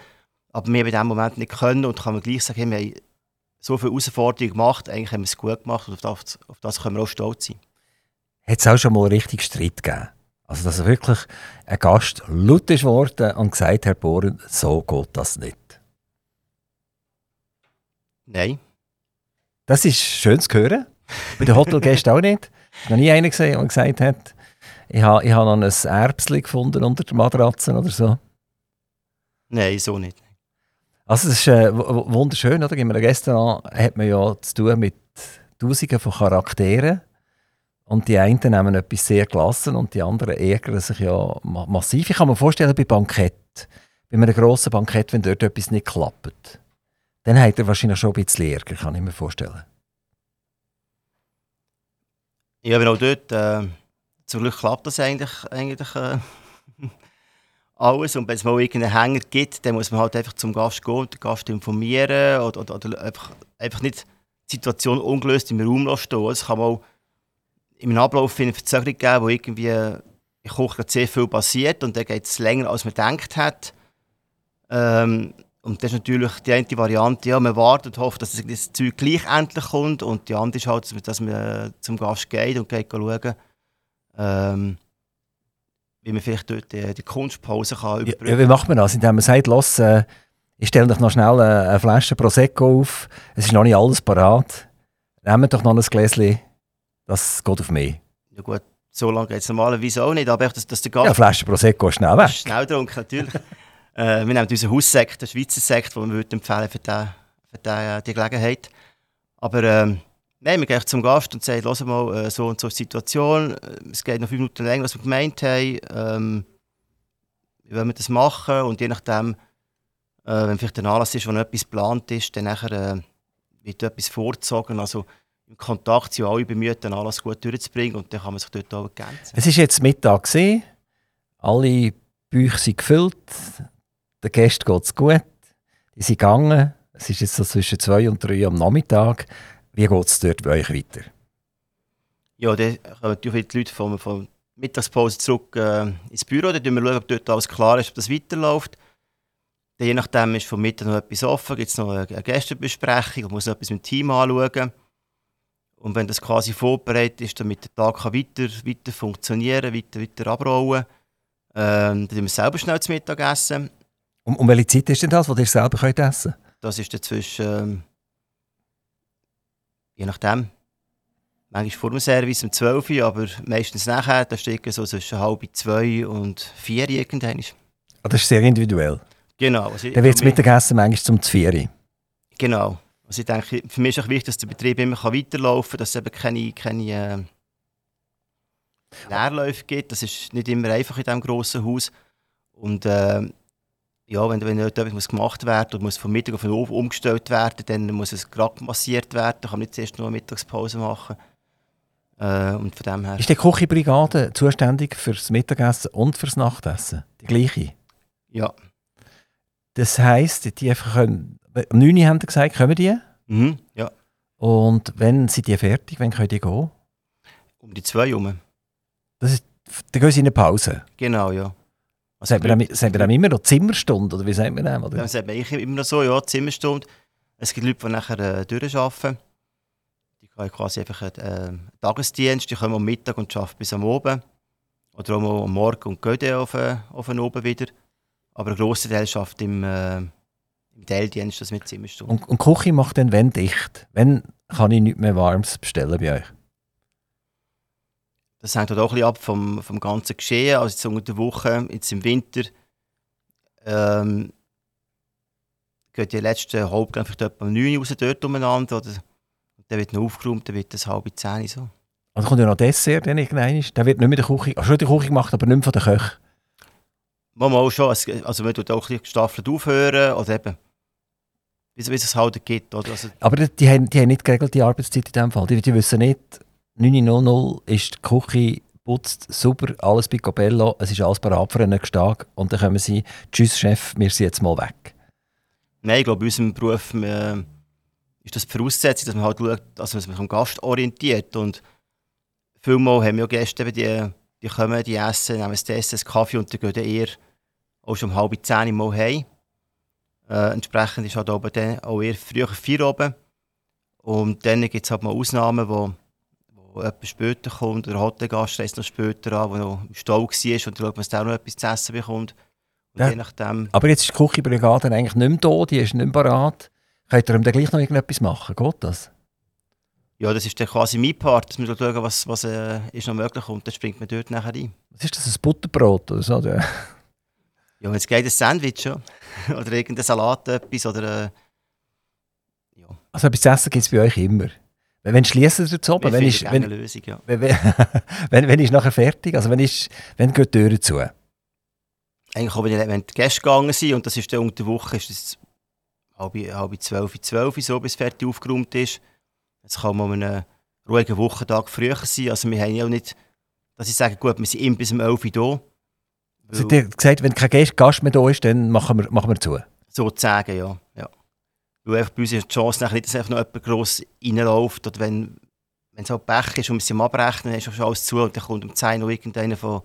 Speaker 3: Aber wir in diesem Moment nicht können und kann man gleich sagen, wir haben so viele Herausforderungen gemacht, eigentlich haben wir es gut gemacht und auf das, auf das können wir auch stolz sein.
Speaker 2: Hat es auch schon mal richtig Streit gegeben? Also, dass wirklich ein Gast laut ist worden und gesagt Herr Bohren, so geht das nicht.
Speaker 3: Nein.
Speaker 2: Das ist schön zu hören. Bei den Hotelgästen auch nicht. Ich habe noch nie einen gesehen, der gesagt hat, ich habe, ich habe noch ein Erbsli gefunden unter der Matratze oder so.
Speaker 3: Nein, so nicht.
Speaker 2: Also es ist äh, wunderschön, oder? Einem Restaurant hat man ja zu tun mit Tausenden von Charakteren. Und die einen nehmen etwas sehr gelassen und die anderen ärgern sich ja massiv. Ich kann mir vorstellen, bei Bankett, bei einem grossen Bankett, wenn dort etwas nicht klappt, dann hat er wahrscheinlich schon ein bisschen Ärger, kann ich mir vorstellen.
Speaker 3: Ja, aber auch dort, äh, zum Glück klappt das eigentlich, eigentlich äh, *laughs* alles. Und wenn es mal irgendeinen Hänger gibt, dann muss man halt einfach zum Gast gehen, den Gast informieren oder, oder, oder einfach, einfach nicht die Situation ungelöst im Raum lassen. Es kann mal im Ablauf eine Verzögerung geben, wo irgendwie in Koch sehr viel passiert und dann geht es länger, als man gedacht hat. Ähm, und das ist natürlich die eine Variante, ja, man wartet und hofft, dass das Zeug gleich endlich kommt. Und die andere ist halt, dass man zum Gast geht und geht schauen, ähm, wie man vielleicht dort die, die Kunstpause kann
Speaker 2: überbrücken kann. Ja, wie macht man das? Indem man sagt, los, äh, ich stelle doch noch schnell eine, eine, Flasche Prosecco auf, es ist noch nicht alles parat. Nehmen wir doch noch ein Gläschen, das geht auf mich.
Speaker 3: Ja gut, so lange geht es normalerweise auch nicht, aber dass, dass der Gast...
Speaker 2: Ja, eine Flasche Prosecco ist schnell weg.
Speaker 3: Schnell getrunken, natürlich. *laughs* Äh, wir nehmen unseren Haussekt, den Schweizer Sekt, den wir empfehlen für, den, für den, äh, die Gelegenheit. Aber ähm, nein, wir gehen zum Gast und sagen, hör mal, äh, so und so die Situation, äh, es geht noch fünf Minuten länger, als wir gemeint haben, ähm, wie wollen wir das machen und je nachdem, äh, wenn vielleicht ein Anlass ist, wo noch etwas geplant ist, dann nachher, äh, wird etwas vorgezogen, also im Kontakt sind alle bemüht, den Anlass gut durchzubringen und dann kann man sich dort auch ergänzen.
Speaker 2: Es ist jetzt Mittag gesehen, alle Bücher sind gefüllt, den Gästen geht es gut. Die sind gegangen. Es ist jetzt so zwischen zwei und drei am Nachmittag. Wie geht es dort bei euch weiter?
Speaker 3: Ja, dann kommen natürlich die Leute von, von Mittagspause zurück äh, ins Büro. Dann schauen wir, ob dort alles klar ist, ob das weiterläuft. Dann, je nachdem ist vom Mittag noch etwas offen, gibt es noch eine, eine Gästebesprechung, man muss noch etwas mit dem Team anschauen. Und wenn das quasi vorbereitet ist, damit der Tag kann weiter, weiter funktionieren weiter, weiter abrollen ähm, dann essen wir selber schnell zum Mittagessen.
Speaker 2: Um, um welche Zeit ist denn das, wo ihr selber könnt essen könnt?
Speaker 3: Das ist dazwischen, ähm, je nachdem, manchmal vor dem Service um 12 Uhr, aber meistens nachher, da steht so zwischen halb zwei und vier irgendwann.
Speaker 2: Ah, das ist sehr individuell?
Speaker 3: Genau.
Speaker 2: Also Dann wird das Mittagessen manchmal zum 4
Speaker 3: Genau. Also ich denke, für mich ist auch wichtig, dass der Betrieb immer weiterlaufen kann, dass es eben keine, keine äh, Leerläufe gibt. Das ist nicht immer einfach in diesem grossen Haus. Und äh, ja, wenn, wenn etwas gemacht werden und muss vom Mittag auf den Ofen umgestellt werden, dann muss es gerade massiert werden. Da kann man nicht zuerst nur eine Mittagspause machen. Äh, und von dem her.
Speaker 2: Ist die Küchenbrigade zuständig für das Mittagessen und für das Nachtessen? Die gleiche?
Speaker 3: Ja.
Speaker 2: Das heisst, die einfach können, um 9 Uhr haben Sie gesagt, kommen die?
Speaker 3: Mhm, ja.
Speaker 2: Und wenn sind die fertig, wann können die gehen?
Speaker 3: Um die zwei Uhr.
Speaker 2: Das ist, dann gehen sie in eine Pause?
Speaker 3: Genau, ja.
Speaker 2: Sagt, man dann, dann immer noch Zimmerstunde, oder wie sagt man das? Oder?
Speaker 3: Ja, sagt man immer noch so, ja, Zimmerstunde. Es gibt Leute, die nachher äh, durcharbeiten. Die können quasi einfach einen äh, Tagesdienst, die kommen am Mittag und arbeiten bis am Abend. Oder auch am Morgen und gehen dann auf, äh, auf den Oben wieder. Aber ein grosser Teil arbeitet im, äh, im Teildienst, das mit Zimmerstunden.
Speaker 2: Und, und die Küche macht dann wenn dicht? Wenn kann ich nichts mehr Warmes bestellen bei euch?
Speaker 3: Das hängt halt auch ein bisschen ab vom, vom ganzen Geschehen. Also jetzt unter der Woche, jetzt im Winter, ähm, geht die letzte Hauptgang vielleicht etwa um 9 Uhr raus dort umeinander. Oder, dann wird noch aufgeräumt, dann wird es halb 10 so.
Speaker 2: Also kommt ja noch Dessert, dann irgendwann. Der wird nicht mehr der Küche, also schon der Küche gemacht, aber nicht mehr von der Köche.
Speaker 3: Mal schon, also man tut auch ein bisschen gestaffelt aufhören oder eben, wie, es halt gibt. Oder? Also,
Speaker 2: aber die, die, haben, die haben nicht geregelte Arbeitszeit in dem Fall. Die, die wissen nicht, 9.00 ist die Küche putzt, super, alles picobello, es ist alles parat für einen nächsten Tag und dann können sie, tschüss Chef, wir sind jetzt mal weg.
Speaker 3: Nein, ich glaube, in unserem Beruf äh, ist das die Voraussetzung, dass man halt schaut, also dass man sich am Gast orientiert und vielmal haben wir ja Gäste, die, die kommen, die essen, nehmen das Essen, einen Kaffee und dann gehen eher auch schon um halb zehn Mal heim. Äh, entsprechend ist halt oben dann auch eher früher vier oben. Und dann gibt es halt mal Ausnahmen, wo, wo jemand später kommt, oder Hotelgast reist noch später an, der noch im Stall war und dann schaut, man auch noch etwas zu essen bekommt.
Speaker 2: Ja. Je nachdem. Aber jetzt ist die Küchenbrigade eigentlich nicht mehr da, die ist nicht mehr bereit. Könnt ihr ihm dann gleich noch irgendetwas machen? Geht das?
Speaker 3: Ja, das ist dann quasi mein Part, dass wir schauen, was, was äh, ist noch möglich und dann springt man dort nachher rein.
Speaker 2: Was ist das, ein Butterbrot oder so?
Speaker 3: Ja, wenn es geht, ein Sandwich ja. *laughs* oder irgendein Salat, etwas oder... Äh,
Speaker 2: ja. Also etwas zu essen gibt es bei euch immer? Wenn schließen Sie zu oben? Wenn ist, wenn,
Speaker 3: Lösung, ja.
Speaker 2: wenn, *laughs* wenn, wenn ist nachher fertig? Also wenn ist, wenn geht die Tür zu?
Speaker 3: Eigentlich auch, wenn, wenn die Gäste gegangen sind und das ist dann unter der Woche, ist es halb, halb zwölf, zwölf so, bis fertig aufgeräumt ist. Es kann mal einen ruhigen Wochentag früher sein. Also wir haben ja auch nicht, dass ich sage, gut, wir sind immer bis um 11 Uhr da.
Speaker 2: Also dir gesagt, wenn kein Gast mehr da ist, dann machen wir, machen wir zu?
Speaker 3: Sozusagen, ja. ja. Weil bei uns ist die Chance nicht, dass einfach noch jemand gross reinläuft. Oder wenn, wenn es halt Pech ist und wir sind abrechnen, dann ist schon alles zu und dann kommt um 10 Uhr irgendeiner von,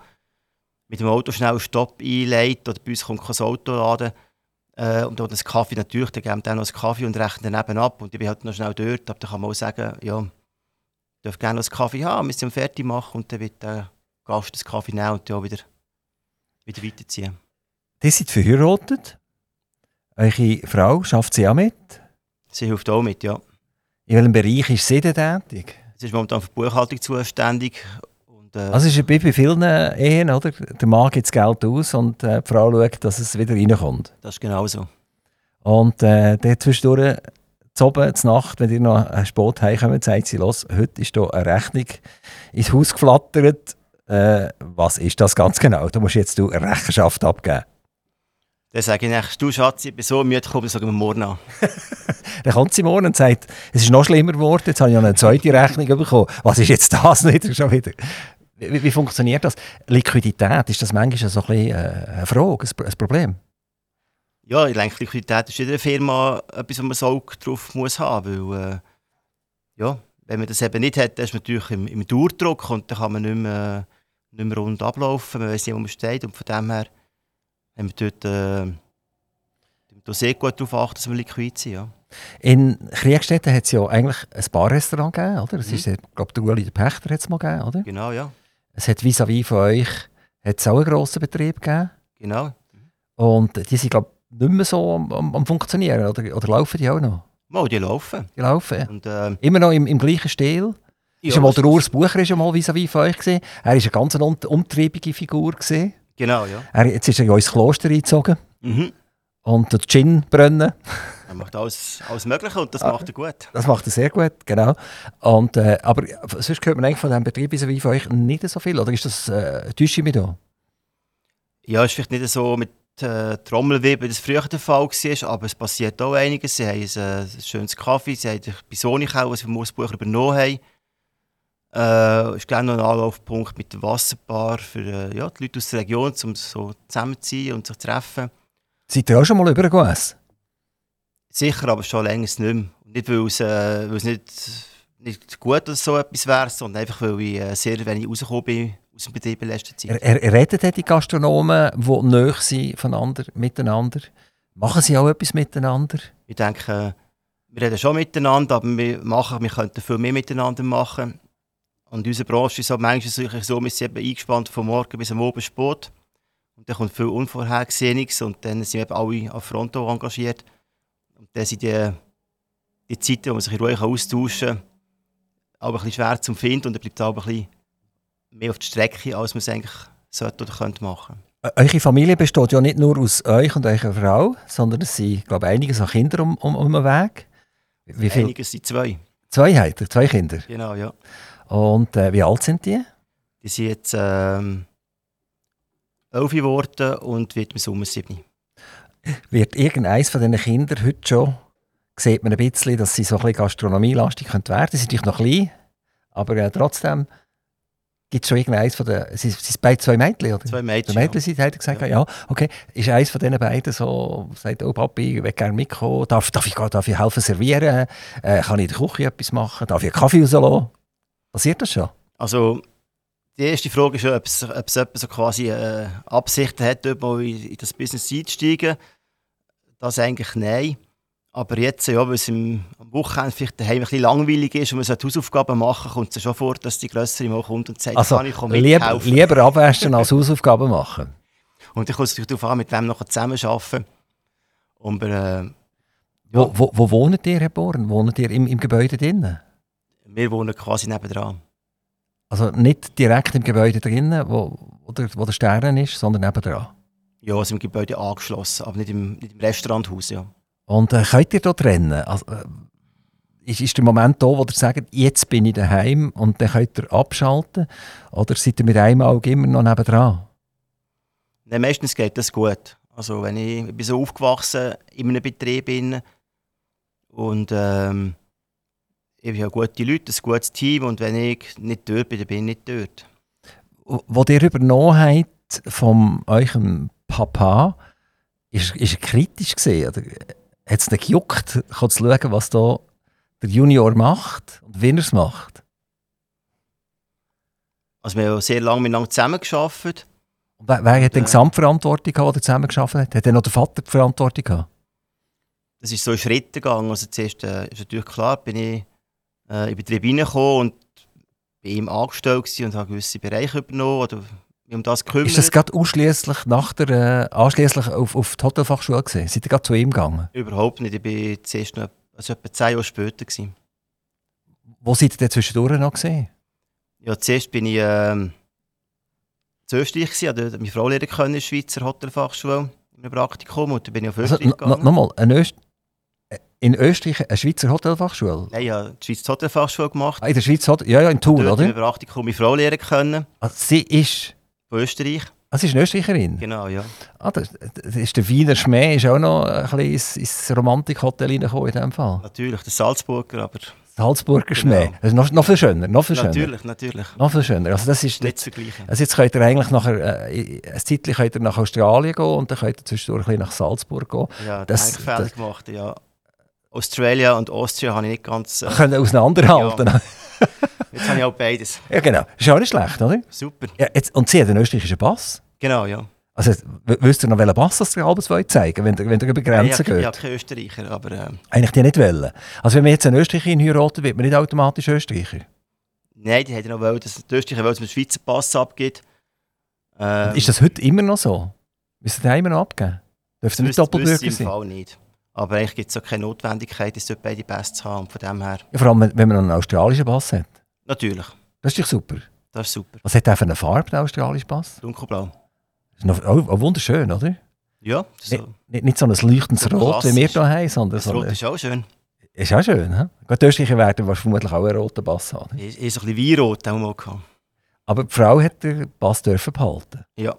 Speaker 3: mit dem Auto schnell einen Stopp einleitet oder bei uns kommt kein Auto laden. Äh, und dann das Kaffee natürlich, dann geben wir noch einen Kaffee und rechnen daneben ab. Und ich bin halt noch schnell dort, aber dann kann man auch sagen, ja, ich darf gerne noch einen Kaffee haben, wir sind fertig machen und dann wird der Gast das Kaffee nehmen und dann auch wieder, wieder weiterziehen.
Speaker 2: Die sind verheiratet. Eure Frau, schafft sie auch mit?
Speaker 3: Sie hilft auch mit, ja.
Speaker 2: In welchem Bereich ist sie denn tätig?
Speaker 3: Sie ist momentan für die Buchhaltung zuständig
Speaker 2: äh, also ist bei vielen Ehen, oder? Der Mann gibt das Geld aus und äh, die Frau schaut, dass es wieder reinkommt.
Speaker 3: Das ist genau so.
Speaker 2: Und äh, der zwischendurch, zu oben, zur Nacht, wenn ihr noch ein Sport heimkommt, sagt sie, los, heute ist hier eine Rechnung ins Haus geflattert. Äh, was ist das ganz genau? Da musst jetzt du eine Rechenschaft abgeben.
Speaker 3: Dann sage ich, du Schatz, ich bin so müde gekommen, sagen wir morgen an. *laughs*
Speaker 2: dann kommt sie morgen und sagt, es ist noch schlimmer geworden, jetzt habe ich noch eine zweite Rechnung bekommen. Was ist jetzt das nicht schon wieder? Wie, wie, funktioniert das? Liquidität, ist das manchmal so ein bisschen äh, eine Frage, ein Problem?
Speaker 3: Ja, ich denke, Liquidität ist in jeder Firma etwas, wo man so drauf muss haben weil äh, ja, wenn man das eben nicht hat, dann ist man natürlich im, im Dauerdruck und dann kann man nicht mehr, nicht mehr rund ablaufen, man weiß nicht, wo man steht und von dem her haben wir dort äh, da sehr gut darauf achten, dass wir liquid sind. Ja.
Speaker 2: In Kriegstätten hat es ja eigentlich ein Barrestaurant gegeben, oder? Das mhm. ist, glaube, der Ueli der Pächter hat es mal gegeben, oder?
Speaker 3: Genau, ja.
Speaker 2: Es hat vis-à-vis -vis von euch hat's auch einen grossen Betrieb gegeben.
Speaker 3: Genau.
Speaker 2: Und die sind, glaube ich, nicht mehr so am, am, am, Funktionieren, oder, oder laufen die auch noch?
Speaker 3: Oh, die laufen.
Speaker 2: Die laufen, Und, ähm, Immer noch im, im gleichen Stil? Ja, ist mal der Urs Bucher ist mal vis-à-vis -vis von euch gewesen. Er war eine ganz un umtriebige Figur. Gewesen.
Speaker 3: Genau, ja.
Speaker 2: Er, jetzt ist er in unser Kloster eingezogen. Mhm. Und den Gin brennen.
Speaker 3: Er macht alles, alles Mögliche und das ah, macht er gut.
Speaker 2: Das macht er sehr gut, genau. Und, äh, aber sonst hört man eigentlich von diesem Betrieb wie von euch nicht so viel, oder ist das, äh, täusche mich da?
Speaker 3: Ja, es ist vielleicht nicht so mit äh, Trommelwirbel, das früher der Fall war, aber es passiert auch einiges. Sie haben ein, äh, schönes Kaffee, sie haben den Bisonich was wir vom Ausbucher übernommen haben. Äh, ist gerne noch ein Anlaufpunkt mit der Wasserbar für äh, ja, die Leute aus der Region, um so zusammenzuziehen und sich zu treffen.
Speaker 2: Seid ihr auch schon mal übergegangen?
Speaker 3: Sicher, aber schon länger nicht mehr. Nicht, weil es, äh, weil es nicht, nicht gut oder so etwas wäre, sondern einfach, weil ich äh, sehr wenig rausgekommen bin aus dem Betrieb in letzter Zeit.
Speaker 2: Er, er redet die Gastronomen, die näher sind voneinander, miteinander? Machen sie auch etwas miteinander?
Speaker 3: Ich denke, wir reden schon miteinander, aber wir, machen, wir könnten viel mehr miteinander machen. Und unsere Branche ist so, manchmal so, wir sind eben eingespannt von morgen bis am Abend Sport. Und dann kommt viel Unvorhergesehenes und dann sind eben alle an Fronto engagiert. Und dann sind die, die Zeiten, wo man sich ruhig austauschen kann, auch ein bisschen schwer zu finden und dann bleibt auch ein bisschen mehr auf die Strecke, als man es eigentlich sollte oder könnte machen.
Speaker 2: Äh, Eure Familie besteht ja nicht nur aus euch und eurer Frau, sondern es sind, glaube ich, einiges an Kindern um, um, um den Weg. Wie viel?
Speaker 3: Einige sind zwei.
Speaker 2: Zwei zwei Kinder.
Speaker 3: Genau, ja.
Speaker 2: Und äh, wie alt sind die?
Speaker 3: Die sind jetzt ähm, elf geworden und wird im Sommer sieben.
Speaker 2: Wird irgendeines von diesen Kindern heute schon, sieht man ein bisschen, dass sie so ein bisschen gastronomielastig werden könnten. Sie sind natürlich noch klein, aber äh, trotzdem gibt es schon irgendeines von den, sie, sind beide zwei Mädchen, oder?
Speaker 3: Zwei Mädchen.
Speaker 2: Der Mädchen sind, hat er gesagt, ja. ja, okay. Ist eines von diesen beiden so, sagt, oh Papi, ich will gerne mitkommen, darf, darf, ich, darf ich helfen servieren, äh, kann ich in der Küche etwas machen, darf ich einen Kaffee rauslassen? Passiert das schon?
Speaker 3: Also, die erste Frage ist ja, ob es, ob es jemand so quasi äh, Absichten hat, mal in, in das Business einzusteigen. Das eigentlich nein. Aber jetzt, ja, weil es im, am Wochenende vielleicht daheim ein bisschen langweilig ist und man sollte Hausaufgaben machen, kommt es ja schon vor, dass die Größere mal kommt und sagt,
Speaker 2: Also,
Speaker 3: kann ich komme
Speaker 2: lieber, lieber abwaschen als Hausaufgaben machen. *laughs*
Speaker 3: Und dann kommt es natürlich darauf an, mit wem noch zusammenarbeiten. Aber äh,
Speaker 2: Wo, wo, wo wohnt ihr, Herr Born? Wohnt ihr im, im Gebäude drinnen?
Speaker 3: Wir wohnen quasi nebendran.
Speaker 2: Also nicht direkt im Gebäude drinnen, wo, wo, der, Stern ist, sondern nebendran.
Speaker 3: Ja, also im Gebäude angeschlossen, aber nicht im, nicht im Restauranthaus, ja.
Speaker 2: Und äh, könnt ihr dort rennen? Also, äh, ist, ist der Moment da, wo ihr sagt, jetzt bin ich daheim und dann könnt ihr abschalten? Oder seid ihr mit einem Auge immer noch nebendran?
Speaker 3: Nein, meistens geht das gut. Also wenn ich, ich bin so aufgewachsen in einem Betrieb bin und ähm, ich habe gute Leute, ein gutes Team und wenn ich nicht dort bin, dann bin ich nicht dort.
Speaker 2: Wo ihr übernommen habt von eurem Papa, ist, ist er kritisch gesehen? Oder hat es ihn gejuckt, zu schauen, was da der Junior macht und wie er es macht?
Speaker 3: Also wir haben sehr lange miteinander zusammengearbeitet.
Speaker 2: Und wer, wer hat denn
Speaker 3: äh,
Speaker 2: Gesamtverantwortung gehabt, der zusammen geschafft hat? Hat dann noch der Vater die Verantwortung gehabt?
Speaker 3: Das ist so in Schritten gegangen. Also zuerst äh, ist natürlich klar, bin ich äh, in den Betrieb reingekommen und bei ihm angestellt gewesen und habe gewisse Bereiche übernommen oder um das gekümmert.
Speaker 2: Ist das gerade ausschließlich nach der, äh, anschliesslich auf, auf die Hotelfachschule gesehen? Seid ihr gerade zu ihm gegangen?
Speaker 3: Überhaupt nicht. Ich bin zuerst noch, also etwa zehn Jahre später gewesen.
Speaker 2: Wo seid ihr denn zwischendurch noch gesehen?
Speaker 3: Ja, zuerst bin ich ähm, zu Österreich gewesen, dort meine Frau lernen können in der Schweizer Hotelfachschule in einem Praktikum und dann bin ich auf
Speaker 2: Also,
Speaker 3: Österreich
Speaker 2: no-
Speaker 3: gegangen.
Speaker 2: Nochmal, ein Öst in Österreich eine Schweizer Hotelfachschule?
Speaker 3: Nein, ich habe die Schweizer Hotelfachschule gemacht.
Speaker 2: Ah, in der Schweiz hat ja ja in Thun,
Speaker 3: dort in einem
Speaker 2: oder?
Speaker 3: Praktikum meine Frau lernen können,
Speaker 2: Also, sie ist,
Speaker 3: von Österreich.
Speaker 2: ah, sie ist eine Österreicherin.
Speaker 3: Genau, ja.
Speaker 2: Ah, das, das ist der Wiener Schmäh ist auch noch ein bisschen ins, ins Romantikhotel reingekommen in dem Fall.
Speaker 3: Natürlich, der Salzburger, aber
Speaker 2: Das Salzburger
Speaker 3: Genau.
Speaker 2: Schmäh. Das ist noch, noch viel schöner, noch viel schöner.
Speaker 3: natürlich, natürlich.
Speaker 2: Noch viel schöner. Also das ist
Speaker 3: Nicht zu vergleichen.
Speaker 2: Also jetzt könnt ihr eigentlich nachher, äh, ein Zeitchen könnt ihr nach Australien gehen und dann könnt ihr zwischendurch ein bisschen nach Salzburg gehen.
Speaker 3: Ja,
Speaker 2: das-
Speaker 3: das, Denkfehler gemacht, ja. Australia und Austria habe ich nicht ganz... Äh,
Speaker 2: Können auseinanderhalten. Ja. *laughs*
Speaker 3: jetzt habe ich auch beides.
Speaker 2: genau. Ist auch nicht schlecht, oder?
Speaker 3: Super.
Speaker 2: Ja, jetzt, und sie hat einen österreichischen Pass.
Speaker 3: Genau, ja.
Speaker 2: Also wisst ihr noch, welchen Pass das ihr zeigen wenn ihr, wenn ihr über Grenzen
Speaker 3: ich, ich, ich
Speaker 2: geht?
Speaker 3: habe Österreicher, aber... Äh,
Speaker 2: Eigentlich die nicht wollen. Also wenn wir jetzt einen Österreicher heiraten, wird man nicht automatisch Österreicher.
Speaker 3: nein, die hätten noch wollen, dass die Österreicher wollen, dass man den Schweizer Pass abgibt. Ähm,
Speaker 2: Ist das heute immer noch so? Müssen die immer noch abgeben? Dürfen sie nicht Doppelbürger sein?
Speaker 3: im Fall nicht. Aber eigentlich gibt es auch keine Notwendigkeit, dort beide Pässe zu haben. Und von dem her,
Speaker 2: Ja, vor allem, wenn man einen australischen Pass hat.
Speaker 3: natürlich,
Speaker 2: Das ist doch super.
Speaker 3: das ist super.
Speaker 2: Was hat der für eine Farbe, der australische Pass?
Speaker 3: Dunkelblau.
Speaker 2: Das ist noch, oh, oh, wunderschön, oder?
Speaker 3: Ja, so.
Speaker 2: Nicht, nicht, nicht so ein leuchtendes
Speaker 3: So
Speaker 2: Rot, wie wir hier haben, sondern
Speaker 3: das Rot ist auch schön.
Speaker 2: ist auch schön. He? Gut, die Österreicher werden vermutlich auch einen roten Pass haben.
Speaker 3: Ich, ich so ein bisschen Weinrot auch mal gehabt.
Speaker 2: Aber die Frau hat den Pass dürfen behalten.
Speaker 3: Ja,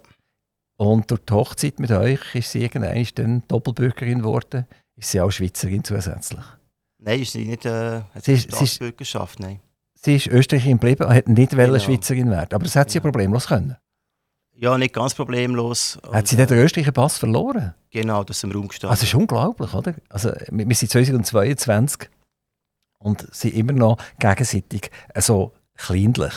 Speaker 2: Und durch die Hochzeit mit euch ist sie irgendwann dann Doppelbürgerin geworden. Ist sie auch Schweizerin zusätzlich.
Speaker 3: nein, ist sie nicht, äh, hat
Speaker 2: Sie ist-
Speaker 3: Staatsbürgerschaft, nein.
Speaker 2: Sie ist Österreicherin geblieben und hat nicht
Speaker 3: Genau.
Speaker 2: Schweizerin werden. Aber das hat sie
Speaker 3: Genau.
Speaker 2: problemlos können.
Speaker 3: Ja, nicht ganz problemlos.
Speaker 2: Hat sie dann
Speaker 3: äh,
Speaker 2: den österreichischen Pass verloren?
Speaker 3: Genau, das ist im Raum gestanden.
Speaker 2: Also, das ist unglaublich, oder? Also, wir wir sind 2022 und sind immer noch gegenseitig so kleinlich.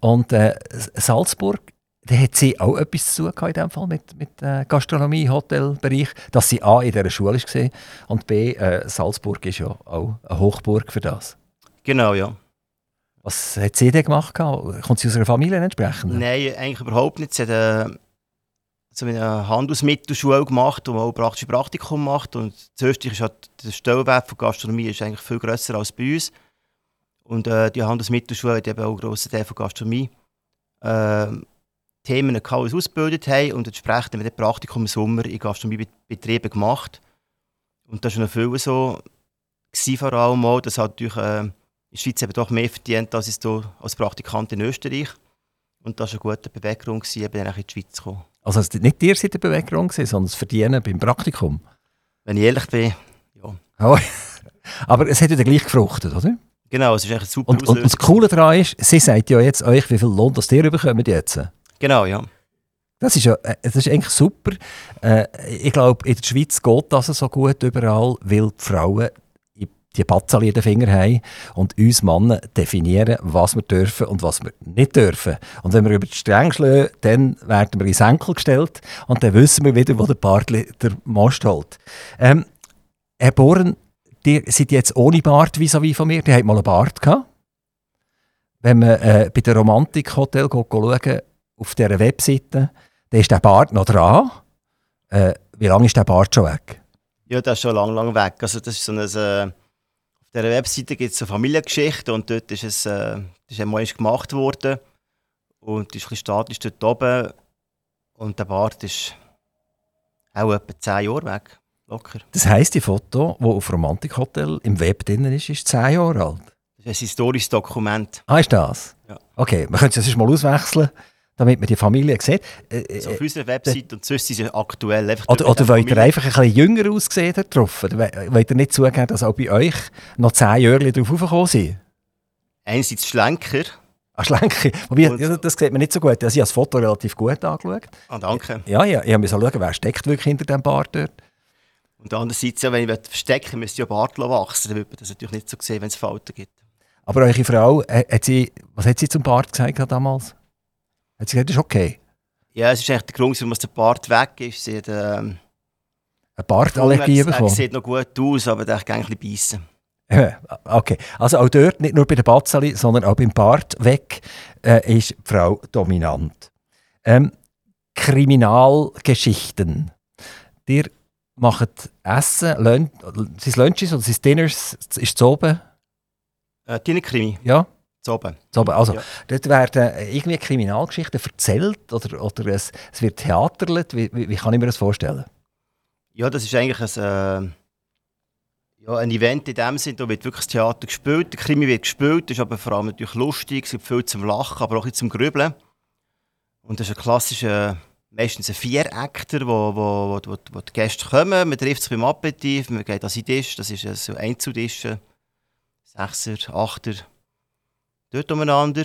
Speaker 2: Und äh, Salzburg, da hat sie auch etwas zu tun in dem Fall mit, mit äh, Gastronomie, Hotelbereich, dass sie A in dieser Schule war und B, äh, Salzburg ist ja auch eine Hochburg für das.
Speaker 3: genau, ja.
Speaker 2: Was hat sie denn gemacht? Kommt sie aus einer Familie entsprechend?
Speaker 3: Nein, eigentlich überhaupt nicht. Sie hat äh, so eine Handelsmittelschule gemacht, man auch praktische Praktikum macht. Und in Österreich ist halt der Stellenwert von Gastronomie ist eigentlich viel grösser als bei uns. Und äh, die Handelsmittelschule hat eben auch einen grossen Teil von Gastronomie äh, Themen die uns ausgebildet haben und entsprechend haben wir das Praktikum im Sommer in Gastronomiebetrieben gemacht. Und das war noch viel so, gewesen, vor allem auch, dass halt natürlich äh, in der Schweiz eben doch mehr verdient als ich als Praktikant in Österreich. Und das war ein guter Beweggrund, eben in die Schweiz zu kommen.
Speaker 2: Also es nicht dir seid der Beweggrund, sondern das Verdienen beim Praktikum?
Speaker 3: Wenn ich ehrlich bin, ja.
Speaker 2: Oh, aber es hat ja gleich gefruchtet, oder?
Speaker 3: Genau, es ist echt super
Speaker 2: und, und, das Coole daran ist, sie sagt ja jetzt euch, wie viel Lohn das ihr bekommt jetzt.
Speaker 3: Genau, ja.
Speaker 2: Das ist ja äh, das ist eigentlich super. Äh, ich glaube, in der Schweiz geht das so gut überall, weil die Frauen die Batzali in den Finger haben und uns Männer definieren, was wir dürfen und was wir nicht dürfen. Und wenn wir über die Stränge schlagen, dann werden wir in Senkel gestellt und dann wissen wir wieder, wo der Bartli der Most holt. Ähm, Herr Bohren, ihr seid jetzt ohne Bart vis-à-vis von mir. Die habt mal einen Bart gehabt. Wenn man äh, bei der Romantik Hotel schaut, auf dieser Webseite, dann ist der Bart noch dran. Äh, wie lange ist der Bart schon weg?
Speaker 3: Ja, der ist schon lange, lange weg. Also das ist so ein, äh, auf dieser Webseite gibt es eine Familiengeschichte und dort ist es äh, ist einmal gemacht worden. Und ist ein statisch dort oben. Und der Bart ist auch etwa 10 Jahre weg. Locker.
Speaker 2: Das heisst, die Foto, das auf Romantik Hotel im Web drin ist, ist 10 Jahre alt?
Speaker 3: Das ist ein historisches Dokument.
Speaker 2: Ah, ist das?
Speaker 3: Ja.
Speaker 2: Okay, man könnte es jetzt mal auswechseln, damit man die Familie sieht.
Speaker 3: Äh, so auf unserer Website äh, und sonst sind sie aktuell.
Speaker 2: Einfach oder oder wollt ihr einfach ein bisschen jünger aussehen drauf? Wollt ihr nicht zugeben, dass auch bei euch noch 10 Jahre drauf aufgekommen sind?
Speaker 3: Einerseits schlanker.
Speaker 2: Ah, schlanker. Wobei, ja, das sieht man nicht so gut. Also ich habe das Foto relativ gut angeschaut.
Speaker 3: Ah, danke.
Speaker 2: Ja, ja ich habe mir schauen, wer steckt wirklich hinter dem Bart dort.
Speaker 3: Und andererseits, ja, wenn ich verstecken müsste ich ja Bart wachsen. Dann würde man das natürlich nicht so sehen, wenn es Falten gibt.
Speaker 2: Aber eure Frau, äh, hat sie, was hat sie zum Bart gesagt damals? Hat sie gesagt, das ist okay?
Speaker 3: Ja, es ist eigentlich der Grund, warum der Bart weg ist. Sie hat ähm,
Speaker 2: eine Bartallergie bekommen.
Speaker 3: Es sieht noch gut aus, aber der kann ein bisschen beißen.
Speaker 2: okay, also auch dort, nicht nur bei der Batzeli, sondern auch beim Bart weg, äh, ist die Frau dominant. Ähm, Kriminalgeschichten. Dir macht Essen, Lön sind Lunches oder sind Dinners, ist es oben?
Speaker 3: Äh, Dinnerkrimi.
Speaker 2: Ja.
Speaker 3: Zu oben.
Speaker 2: Zu oben. Also, ja. dort werden irgendwie Kriminalgeschichten erzählt oder, oder es, es wird theaterlet. Wie, wie, wie, kann ich mir das vorstellen?
Speaker 3: Ja, das ist eigentlich ein, äh, ja, ein Event in dem Sinne, da wird wirklich das Theater gespielt. Der Krimi wird gespielt, ist aber vor allem natürlich lustig, es gibt viel zum Lachen, aber auch zum Grübeln. Und das ist ein klassischer meistens ein Vier-Actor, wo, wo, wo, wo, die Gäste kommen. Man trifft sich beim Aperitif, man geht an den Tisch, das ist so Einzeltisch. Sechser, Achter, dort umeinander.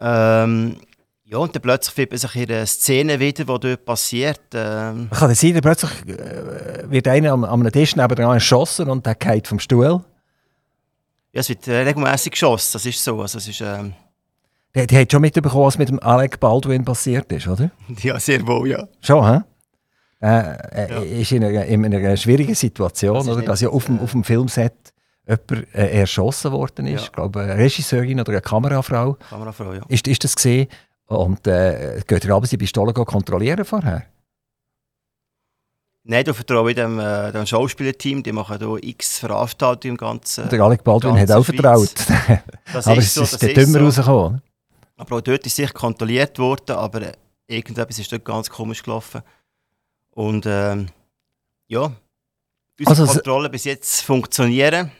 Speaker 3: Ähm, ja, und dann plötzlich findet man sich in einer Szene wieder, die dort passiert. Ähm.
Speaker 2: Kann das sein, plötzlich äh, wird einer am, am Tisch nebenan erschossen und der geht vom Stuhl?
Speaker 3: Ja, es wird äh, regelmäßig geschossen, das ist so. Also, es ist, ähm,
Speaker 2: die, die hat schon mitbekommen, was mit dem Alec Baldwin passiert ist, oder? *laughs*
Speaker 3: Ja, sehr wohl, ja.
Speaker 2: Schon, hä? Äh, äh, ja. ist in einer, in einer schwierigen Situation, das oder? Dass ja auf dem, auf dem Filmset jemand äh, erschossen worden ist. Ja. Ich glaube, eine Regisseurin oder eine Kamerafrau.
Speaker 3: Kamerafrau, ja.
Speaker 2: Ist, ist das gesehen? Und äh, geht ihr abends die Pistole kontrollieren vorher?
Speaker 3: Nein, du vertraue dem, äh, dem Schauspielerteam, die machen hier x Veranstaltungen im ganzen
Speaker 2: Der Alec Baldwin hat auch vertraut. *laughs* aber es ist, ist der dümmer so. rausgekommen.
Speaker 3: Aber auch dort ist sicher kontrolliert worden, aber äh, irgendetwas ist dort ganz komisch gelaufen. Und ähm, ja, unsere also, Kontrollen bis jetzt funktionieren.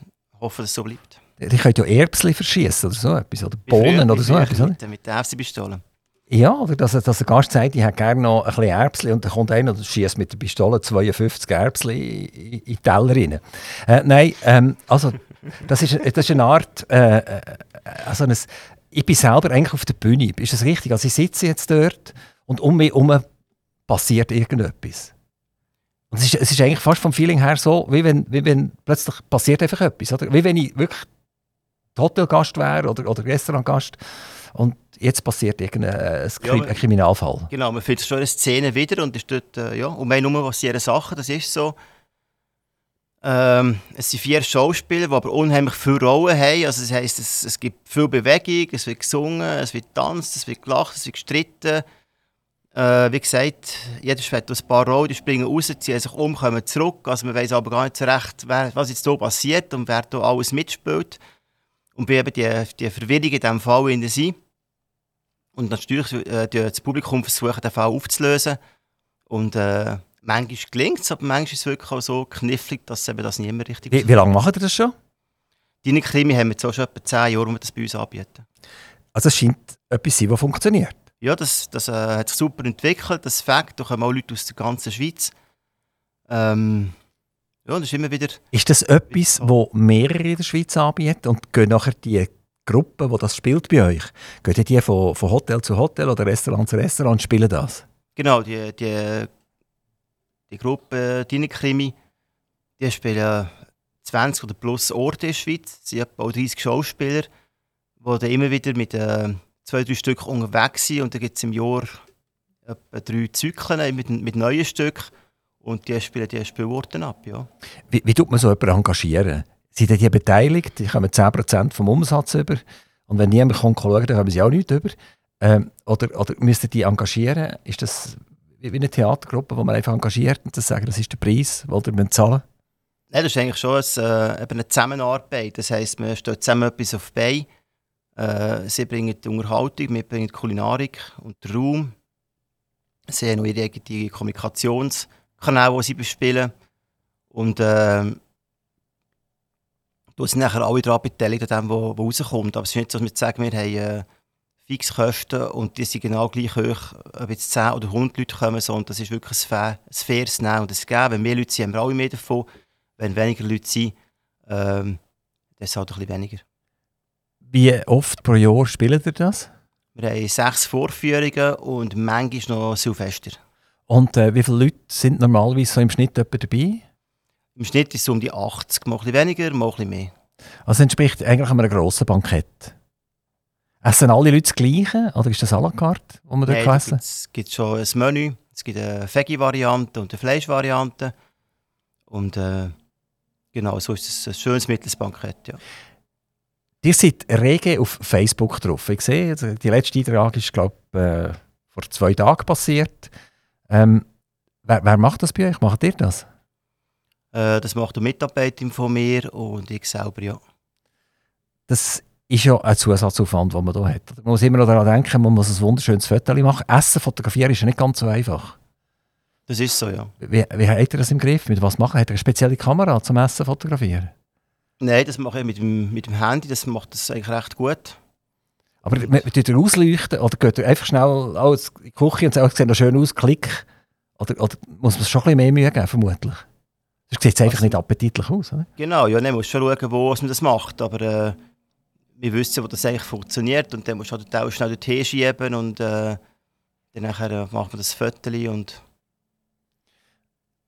Speaker 3: Ich hoffe, dass es so bleibt.
Speaker 2: Die könnt ja Erbsli verschießen oder so etwas, oder Bohnen oder so etwas,
Speaker 3: Mit, mit der FC-Pistole.
Speaker 2: Ja, oder dass, dass der Gast sagt, ich hätte gerne noch ein bisschen Erbsli und dann kommt einer und schießt mit der Pistole 52 Erbsli in, in die Teller rein. Äh, nein, ähm, also das ist, das ist eine Art, äh, äh also ein, ich bin selber eigentlich auf der Bühne. Ist das richtig? Also ich sitze jetzt dort und um mich herum passiert irgendetwas. Und es ist, es ist eigentlich fast vom Feeling her so, wie wenn, wie wenn plötzlich passiert einfach etwas. Oder? Wie wenn ich wirklich Hotelgast wäre oder, oder Restaurantgast und jetzt passiert irgendein äh, Krim ja, Kriminalfall.
Speaker 3: Genau, man findet schon eine Szene wieder und ist dort, äh, ja, um einen herum passieren Sachen, das ist so. Ähm, es sind vier Schauspieler, die aber unheimlich viele Rollen haben. Also das heisst, es, es gibt viel Bewegung, es wird gesungen, es wird getanzt, es wird gelacht, es wird gestritten. Äh, wie gesagt, jeder spielt ein paar Rollen, die springen raus, ziehen sich um, kommen zurück. Also man weiß aber gar nicht so recht, wer, was jetzt hier passiert und wer hier alles mitspielt. Und wie eben die, die Verwirrung in diesem Fall in sind. Und natürlich äh, das Publikum versuchen, den Fall aufzulösen. Und äh, manchmal gelingt es, aber manchmal ist es wirklich auch so knifflig, dass eben das niemand richtig
Speaker 2: Wie, wie lange macht ihr das schon?
Speaker 3: Deine Krimi haben wir jetzt auch schon etwa 10 Jahre, wo wir das bei uns anbieten.
Speaker 2: Also es scheint etwas zu sein, das funktioniert.
Speaker 3: Ja, das, das äh, hat sich super entwickelt. Das Fakt, da kommen auch Leute aus der ganzen Schweiz. Ähm, ja, das ist immer wieder...
Speaker 2: Ist das etwas, das mehrere in der Schweiz anbieten und gehen nachher die Gruppe, die das spielt bei euch, gehen die von, von Hotel zu Hotel oder Restaurant zu Restaurant und spielen das?
Speaker 3: Genau, die, die, die Gruppe Deine Krimi, die spielen 20 oder plus Orte in der Schweiz. Es sind etwa 30 Schauspieler, die dann immer wieder mit äh, zwei, drei Stücken unterwegs sind. Und dann gibt es im Jahr etwa drei Zyklen mit, mit neuen Stücken. Und die spielen die Spielorte ab, ja.
Speaker 2: Wie, wie tut man so jemanden engagieren? Sind die beteiligt? Die kommen 10% vom Umsatz über. Und wenn niemand kommt schauen, dann haben sie auch nichts über. Ähm, oder, oder müsst ihr die engagieren? Ist das wie eine Theatergruppe, wo man einfach engagiert und das sagen, das ist der Preis, den wir zahlen?
Speaker 3: Nein, das ist eigentlich schon ein, äh, eine Zusammenarbeit. Das heisst, wir stellen zusammen etwas auf die Beine. Äh, sie bringen die Unterhaltung, wir bringen die Kulinarik und den Raum. Sie haben noch ihre eigenen Kommunikationskanäle, die sie bespielen. Und äh, sind nachher alle daran beteiligt, an dem, was rauskommt. Aber es ist nicht so, dass wir sagen, wir haben äh, Fixkosten und die sind genau gleich hoch, ob jetzt 10 oder 100 Leute kommen, sondern das ist wirklich ein, fair, ein faires Nehmen und das Geben. Wenn mehr Leute sind, haben wir alle mehr davon. Wenn weniger Leute sind, ähm, dann ist es halt ein bisschen weniger.
Speaker 2: Wie oft pro Jahr spielt ihr das?
Speaker 3: Wir haben sechs Vorführungen und manchmal noch Silvester.
Speaker 2: Und äh, wie viele Leute sind normalerweise so im Schnitt dabei?
Speaker 3: Im Schnitt ist es um die 80, mal ein bisschen weniger, mal ein bisschen mehr.
Speaker 2: Also entspricht eigentlich einem grossen Bankett. Essen alle Leute das Gleiche oder ist das à la carte, wo man
Speaker 3: dort
Speaker 2: essen?
Speaker 3: Es gibt schon ein Menü, es gibt eine Veggie-Variante und eine Fleischvariante. Und äh, genau, so ist es ein schönes mittels Bankett, ja.
Speaker 2: Ihr seid rege auf Facebook drauf. Ich sehe, die letzte Eintrag ist, glaube ich, äh, vor zwei Tagen passiert. Ähm, wer, wer, macht das bei euch? Macht ihr das?
Speaker 3: Äh, das macht eine Mitarbeiterin von mir und ich selber, ja.
Speaker 2: Das ist ja ein Zusatzaufwand, den man hier hat. Man muss immer noch daran denken, man muss ein wunderschönes Foto machen. Essen fotografieren ist ja nicht ganz so einfach.
Speaker 3: Das ist so, ja.
Speaker 2: Wie, wie habt ihr das im Griff? Mit was machen? Hat ihr eine spezielle Kamera zum Essen fotografieren?
Speaker 3: Nein, das mache ich mit dem, mit dem Handy, das macht das eigentlich recht gut.
Speaker 2: Aber tut ihr ausleuchten oder geht ihr einfach schnell oh, in die Küche und sagt, sieht noch schön aus, klick? Oder, oder muss man es schon ein bisschen mehr Mühe geben, vermutlich? Das sieht einfach also, nicht appetitlich aus, oder?
Speaker 3: Genau, ja, man muss schon schauen, wo man das macht, aber äh, wir wissen, wo das eigentlich funktioniert und dann musst du halt auch schnell dorthin schieben und äh, dann nachher äh, macht man das Foto und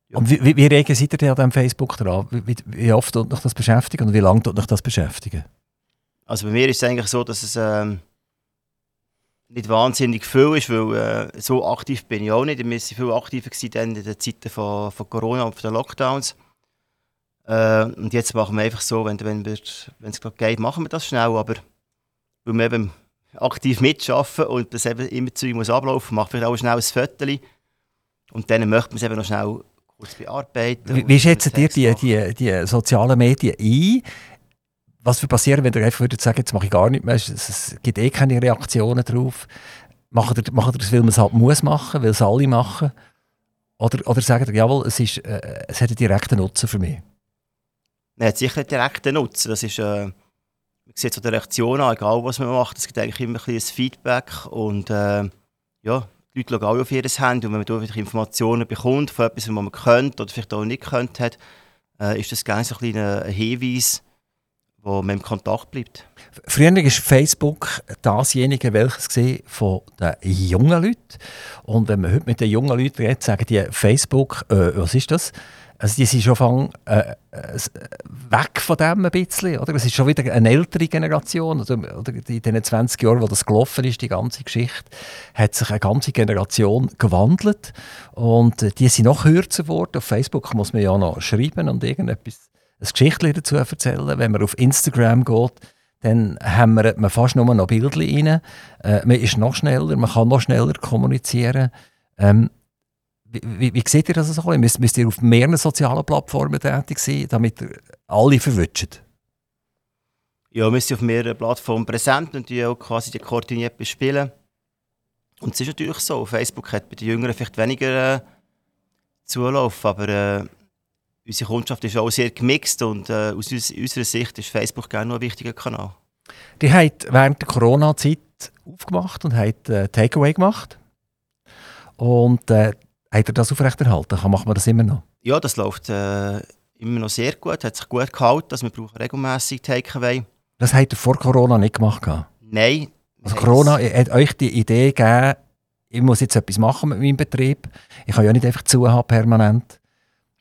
Speaker 2: ja. Und wie, wie, wie regen seid ihr an diesem Facebook dran? Wie, wie, oft tut euch das beschäftigen und wie lange tut euch das beschäftigen?
Speaker 3: Also bei mir ist es eigentlich so, dass es ähm, nicht wahnsinnig viel ist, weil äh, so aktiv bin ich auch nicht. Wir waren viel aktiver in den Zeiten von, von Corona und von den Lockdowns. Äh, und jetzt machen wir einfach so, wenn, wenn es gerade geht, machen wir das schnell, aber weil wir eben aktiv mitschaffen und das eben immer Zeug muss ablaufen, macht vielleicht auch schnell ein Foto und dann möchte man es eben noch schnell kurz bearbeiten.
Speaker 2: Wie, wie schätzen ihr die, die, die sozialen Medien ein? Was würde passieren, wenn ihr einfach würdet sagen, jetzt mache ich gar nicht mehr, es gibt eh keine Reaktionen drauf. Macht ihr, macht ihr das, weil man es halt muss machen, weil es alle machen? Oder, oder sagt ihr, jawohl, es, ist, äh, es hat einen direkten Nutzen für mich?
Speaker 3: Nein, hat sicher einen direkten Nutzen. Das ist, äh, man sieht so die Reaktion an, egal was man macht. Es gibt eigentlich immer ein, ein Feedback und äh, ja, die Leute schauen auch auf ihr Handy und wenn man da Informationen bekommt von etwas, was man könnte oder vielleicht auch nicht könnte, hat, äh, ist das so ein kleiner Hinweis, wo man im Kontakt bleibt.
Speaker 2: Früher war Facebook dasjenige, welches von den jungen Leuten. Und wenn man heute mit den jungen Leuten redet, sagen die Facebook, äh, was ist das? Also die sind schon fang, äh, äh, weg von dem ein bisschen. Oder? Es ist schon wieder eine ältere Generation. Oder, oder in den 20 Jahren, wo das gelaufen ist, die ganze Geschichte, hat sich eine ganze Generation gewandelt. Und äh, die sind noch kürzer geworden. Auf Facebook muss man ja noch schreiben und irgendetwas, ein Geschichtchen dazu erzählen. Wenn man auf Instagram geht, dann haben wir fast nur noch Bilder rein. Äh, man ist noch schneller, man kann noch schneller kommunizieren. Ähm, wie, wie, seht ihr das so? Müsst, müsst ihr auf mehreren sozialen Plattformen tätig sein, damit ihr alle verwünscht?
Speaker 3: Ja, wir sind auf mehreren Plattformen präsent und die auch quasi die koordiniert bespielen. Und es ist natürlich so, Facebook hat bei den Jüngeren vielleicht weniger äh, Zulauf, aber äh, unsere Kundschaft ist auch sehr gemixt und äh, aus uns, unserer Sicht ist Facebook gerne noch ein wichtiger Kanal.
Speaker 2: Die hat während der Corona-Zeit aufgemacht und hat äh, Takeaway gemacht. Und äh, hat er das aufrechterhalten? Macht man das immer noch?
Speaker 3: Ja, das läuft äh, immer noch sehr gut, hat sich gut gehalten. Also wir brauchen regelmäßig Takeaway.
Speaker 2: Das habt ihr vor Corona nicht gemacht?
Speaker 3: Nein.
Speaker 2: Also Corona hat euch die Idee gegeben, ich muss jetzt etwas machen mit meinem Betrieb. Ich kann ja nicht einfach zu haben permanent.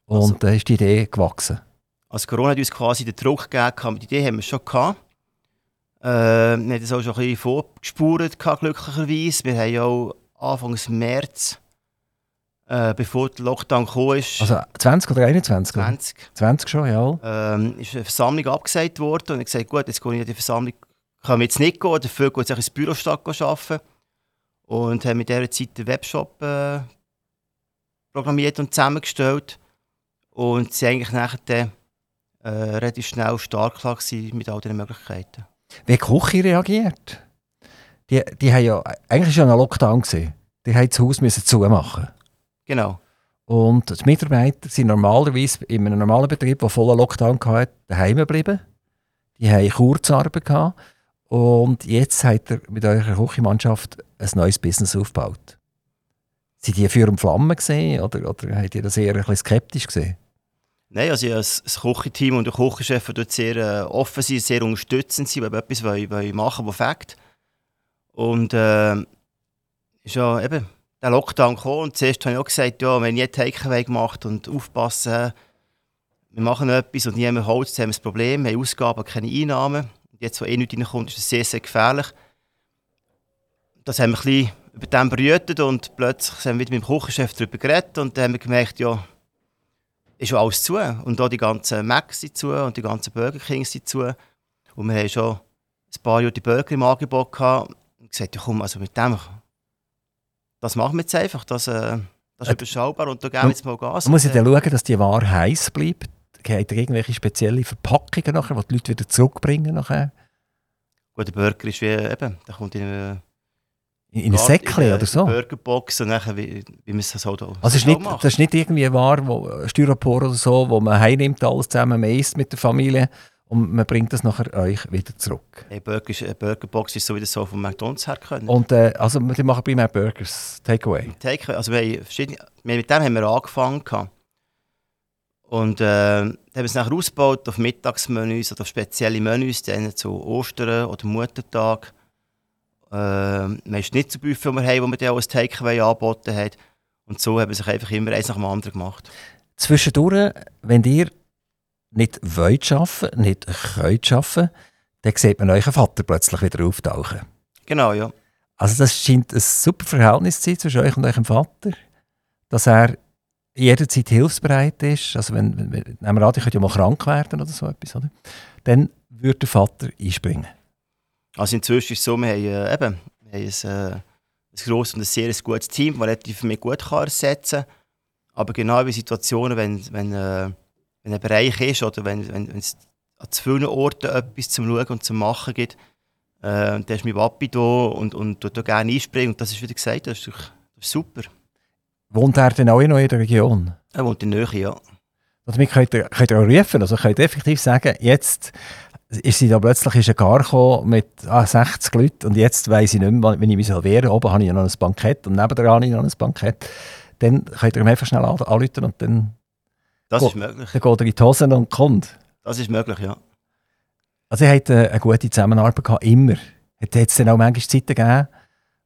Speaker 2: Und da also, äh, ist die Idee gewachsen.
Speaker 3: Also Corona hat uns quasi den Druck gegeben, die Idee haben wir schon gehabt. Äh, wir haben das auch schon ein bisschen vorgespurt, glücklicherweise. Wir haben ja auch Anfang März äh, bevor der Lockdown kam. Ist,
Speaker 2: also 20 oder 21?
Speaker 3: 20.
Speaker 2: 20 schon, ja.
Speaker 3: Ähm, ist eine Versammlung abgesagt worden und ich gesagt, gut, jetzt gehe ich in die Versammlung, kann jetzt nicht gehen, dafür gehe ich ins Büro arbeiten. Und haben mit dieser Zeit einen Webshop äh, programmiert und zusammengestellt. Und sie eigentlich nachher dann, äh, relativ schnell stark klar mit all diesen Möglichkeiten.
Speaker 2: Wie Küche reagiert? Die, die haben ja, eigentlich war ja ein Lockdown. Gewesen. Die haben das Haus müssen zumachen
Speaker 3: Genau.
Speaker 2: Und die Mitarbeiter sind normalerweise in einem normalen Betrieb, der vollen Lockdown hatte, daheim geblieben. Die haben Kurzarbeit gehabt. Und jetzt hat er mit eurer Küchenmannschaft ein neues Business aufgebaut. Sind die für Flammen gesehen oder, oder habt ihr das eher ein bisschen skeptisch gesehen?
Speaker 3: Nein, also das Küchenteam und der Küchenchef dort sehr äh, offen sind, sehr unterstützend sind, weil wir etwas wollen, wollen machen was fängt. Und äh, ist ja eben der Lockdown gekommen und zuerst habe ich auch gesagt, ja, wenn ich Takeaway gemacht und aufpassen, wir machen etwas und niemand Holz, dann haben wir ein Problem, wir haben Ausgaben, keine Einnahmen. Und jetzt, wo eh nichts reinkommt, ist das sehr, sehr gefährlich. Das haben wir ein bisschen über dem berührt und plötzlich haben wir wieder mit dem Küchenchef darüber geredet und dann haben wir gemerkt, ja, ist schon alles zu. Und auch die ganzen Macs sind zu und die ganzen Burger Kings sind zu. Und wir haben schon ein paar Jahre die Burger im Angebot gehabt und gesagt, ja komm, also mit dem das machen wir jetzt einfach. Das, äh, das ist äh, überschaubar und da geben wir jetzt mal Gas.
Speaker 2: Man muss ja dann schauen, dass die Ware heiß bleibt. Hat er irgendwelche spezielle Verpackungen nachher, die die Leute wieder zurückbringen nachher?
Speaker 3: Gut, der Burger ist wie eben, der kommt in eine,
Speaker 2: in, in ein Säckchen oder so?
Speaker 3: Burgerbox und nachher, wie, wie man es halt auch
Speaker 2: Also ist nicht, das ist nicht irgendwie eine Ware, wo, Styropor oder so, wo man heimnimmt, alles zusammen, man isst mit der Familie und man bringt das nachher euch wieder zurück.
Speaker 3: Eine Burger, eine Burgerbox ist so wie das so von McDonalds her können.
Speaker 2: Und äh, also wir machen primär Burgers, Takeaway.
Speaker 3: Takeaway, also wir haben verschiedene, mit dem haben wir angefangen. Und äh, haben es nachher ausgebaut auf Mittagsmenüs oder auf spezielle Menüs, dann zu Ostern oder Muttertag. Äh, wir nicht Schnitzelbuffet, die wir haben, wo wir dann auch ein Takeaway angeboten haben. Und so haben wir sich einfach immer eins nach dem anderen gemacht.
Speaker 2: Zwischendurch, wenn ihr nicht wollt arbeiten, nicht könnt arbeiten, dann sieht man euren Vater plötzlich wieder auftauchen.
Speaker 3: Genau, ja.
Speaker 2: Also das scheint ein super Verhältnis zu sein zwischen euch und eurem Vater, dass er jederzeit hilfsbereit ist. Also wenn, wenn nehmen wir an, ich könnte ja mal krank werden oder so etwas, oder? Dann würde der Vater einspringen.
Speaker 3: Also inzwischen ist es so, wir haben, äh, eben, wir haben ein, äh, ein grosses und ein sehr gutes Team, das relativ mich gut kann ersetzen kann. Aber genau in Situationen, wenn, wenn äh, wenn ein Bereich ist oder wenn, wenn, wenn es an zu vielen Orten etwas zum Schauen und zum Machen gibt, äh, dann ist mein Papi da und, und tut da gerne einspringen. Und das ist, wie gesagt, das ist, das ist super.
Speaker 2: Wohnt er denn auch noch in der Region?
Speaker 3: Er wohnt in der Nähe, ja.
Speaker 2: Damit könnt ihr, könnt ihr auch rufen, also könnt ihr effektiv sagen, jetzt ist sie da plötzlich in Gar gekommen mit ah, 60 Leuten und jetzt weiss ich nicht mehr, wenn ich mich wehren Oben habe ich noch ein Bankett und nebenan habe ich noch ein Bankett. Dann könnt ihr ihm einfach schnell anrufen und dann
Speaker 3: das ist möglich.
Speaker 2: Dann geht er in die Hosen und kommt.
Speaker 3: Das ist möglich, ja.
Speaker 2: Also, er hat äh, eine gute Zusammenarbeit gehabt, immer. Hat es dann auch manchmal Zeiten gegeben,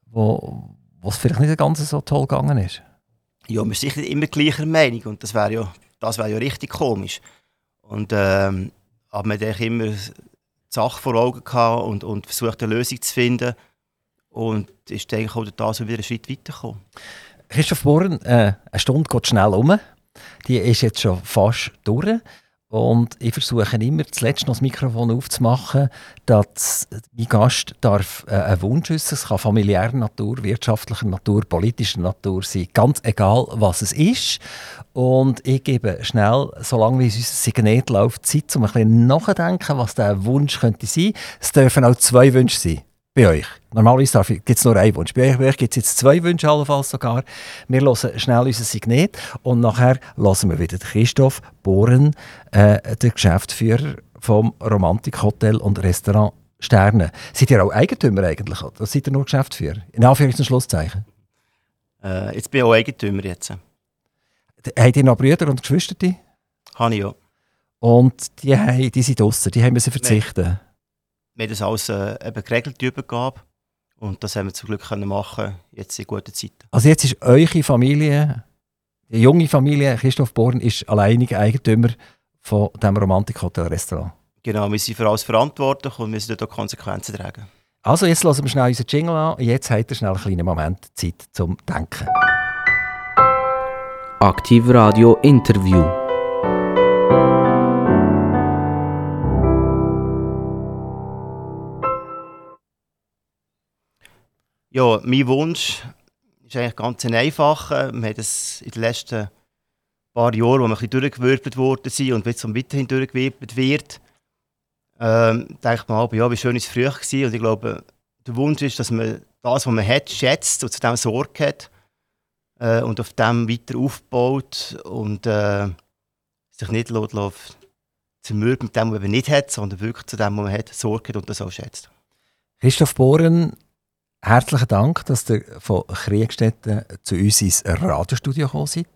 Speaker 2: wo, es vielleicht nicht ganz so toll gegangen ist?
Speaker 3: Ja, wir sind sicher immer gleicher Meinung und das wäre ja, wär ja richtig komisch. Und, ähm, aber man hat immer die Sache vor Augen gehabt und, und versucht, eine Lösung zu finden. Und ist denke ich auch da so wieder einen Schritt weitergekommen.
Speaker 2: Christoph Bohren, äh, eine Stunde geht schnell um. Die ist jetzt schon fast durch. Und ich versuche immer zuletzt noch das Mikrofon aufzumachen, dass mein Gast darf äh, einen Wunsch äußern. Es kann familiärer Natur, wirtschaftlicher Natur, politischer Natur sein. Ganz egal, was es ist. Und ich gebe schnell, solange wie unser Signet läuft, Zeit, um ein bisschen nachzudenken, was der Wunsch könnte sein. Es dürfen auch zwei Wünsche sein. Bei euch? Normalerweise gibt es nur einen Wunsch. Bei euch, euch gibt es jetzt zwei Wünsche, allenfalls sogar. Wir hören schnell unser Signet und nachher hören wir wieder Christoph Bohren, äh, der Geschäftsführer vom Romantik Hotel und Restaurant Sterne. Seid ihr auch Eigentümer eigentlich? Oder seid ihr nur Geschäftsführer? In Anführungs- und Schlusszeichen.
Speaker 3: Äh, jetzt bin ich auch Eigentümer. Jetzt.
Speaker 2: Habt ihr noch Brüder und Geschwister?
Speaker 3: Habe ich ja.
Speaker 2: Und die, haben, die sind draussen, die haben müssen verzichten.
Speaker 3: Wir haben das alles äh, eben geregelt, die Übergabe. Und das haben wir zum Glück können machen, jetzt in guten Zeiten.
Speaker 2: Also jetzt ist eure Familie, die junge Familie, Christoph Born, ist alleiniger Eigentümer von diesem Romantik-Hotel-Restaurant.
Speaker 3: Genau, wir sind für alles verantwortlich und müssen dort auch Konsequenzen tragen.
Speaker 2: Also jetzt lassen wir schnell unseren Jingle an. Jetzt habt ihr schnell einen kleinen Moment Zeit zum Denken.
Speaker 1: Aktiv Radio Interview.
Speaker 3: Ja, mein Wunsch ist eigentlich ganz ein einfacher. Wir haben das in den letzten paar Jahren, wo wir ein bisschen durchgewirbelt worden sind und jetzt weiterhin durchgewirbelt wird, ähm, denkt man, ja, wie schön es früher war. Und ich glaube, der Wunsch ist, dass man das, was man hat, schätzt und zu dem Sorge hat äh, und auf dem weiter aufbaut und äh, sich nicht lässt, zermürben mit dem, was man nicht hat, sondern wirklich zu dem, was man hat, Sorge hat und das auch schätzt.
Speaker 2: Christoph Bohren, Herzlichen Dank, dass ihr von Kriegstetten zu uns ins Radiostudio gekommen seid.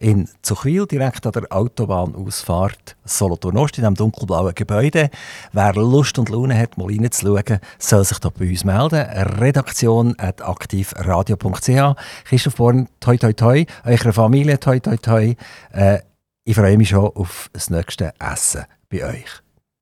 Speaker 2: In Zuchwil, direkt an der Autobahnausfahrt Solothurn Ost, in diesem dunkelblauen Gebäude. Wer Lust und Laune hat, mal reinzuschauen, soll sich hier bei uns melden. Redaktion at aktivradio.ch. Christoph Born, toi toi toi. Eurer Familie, toi toi toi. Äh, ich freue mich schon auf das nächste Essen bei euch.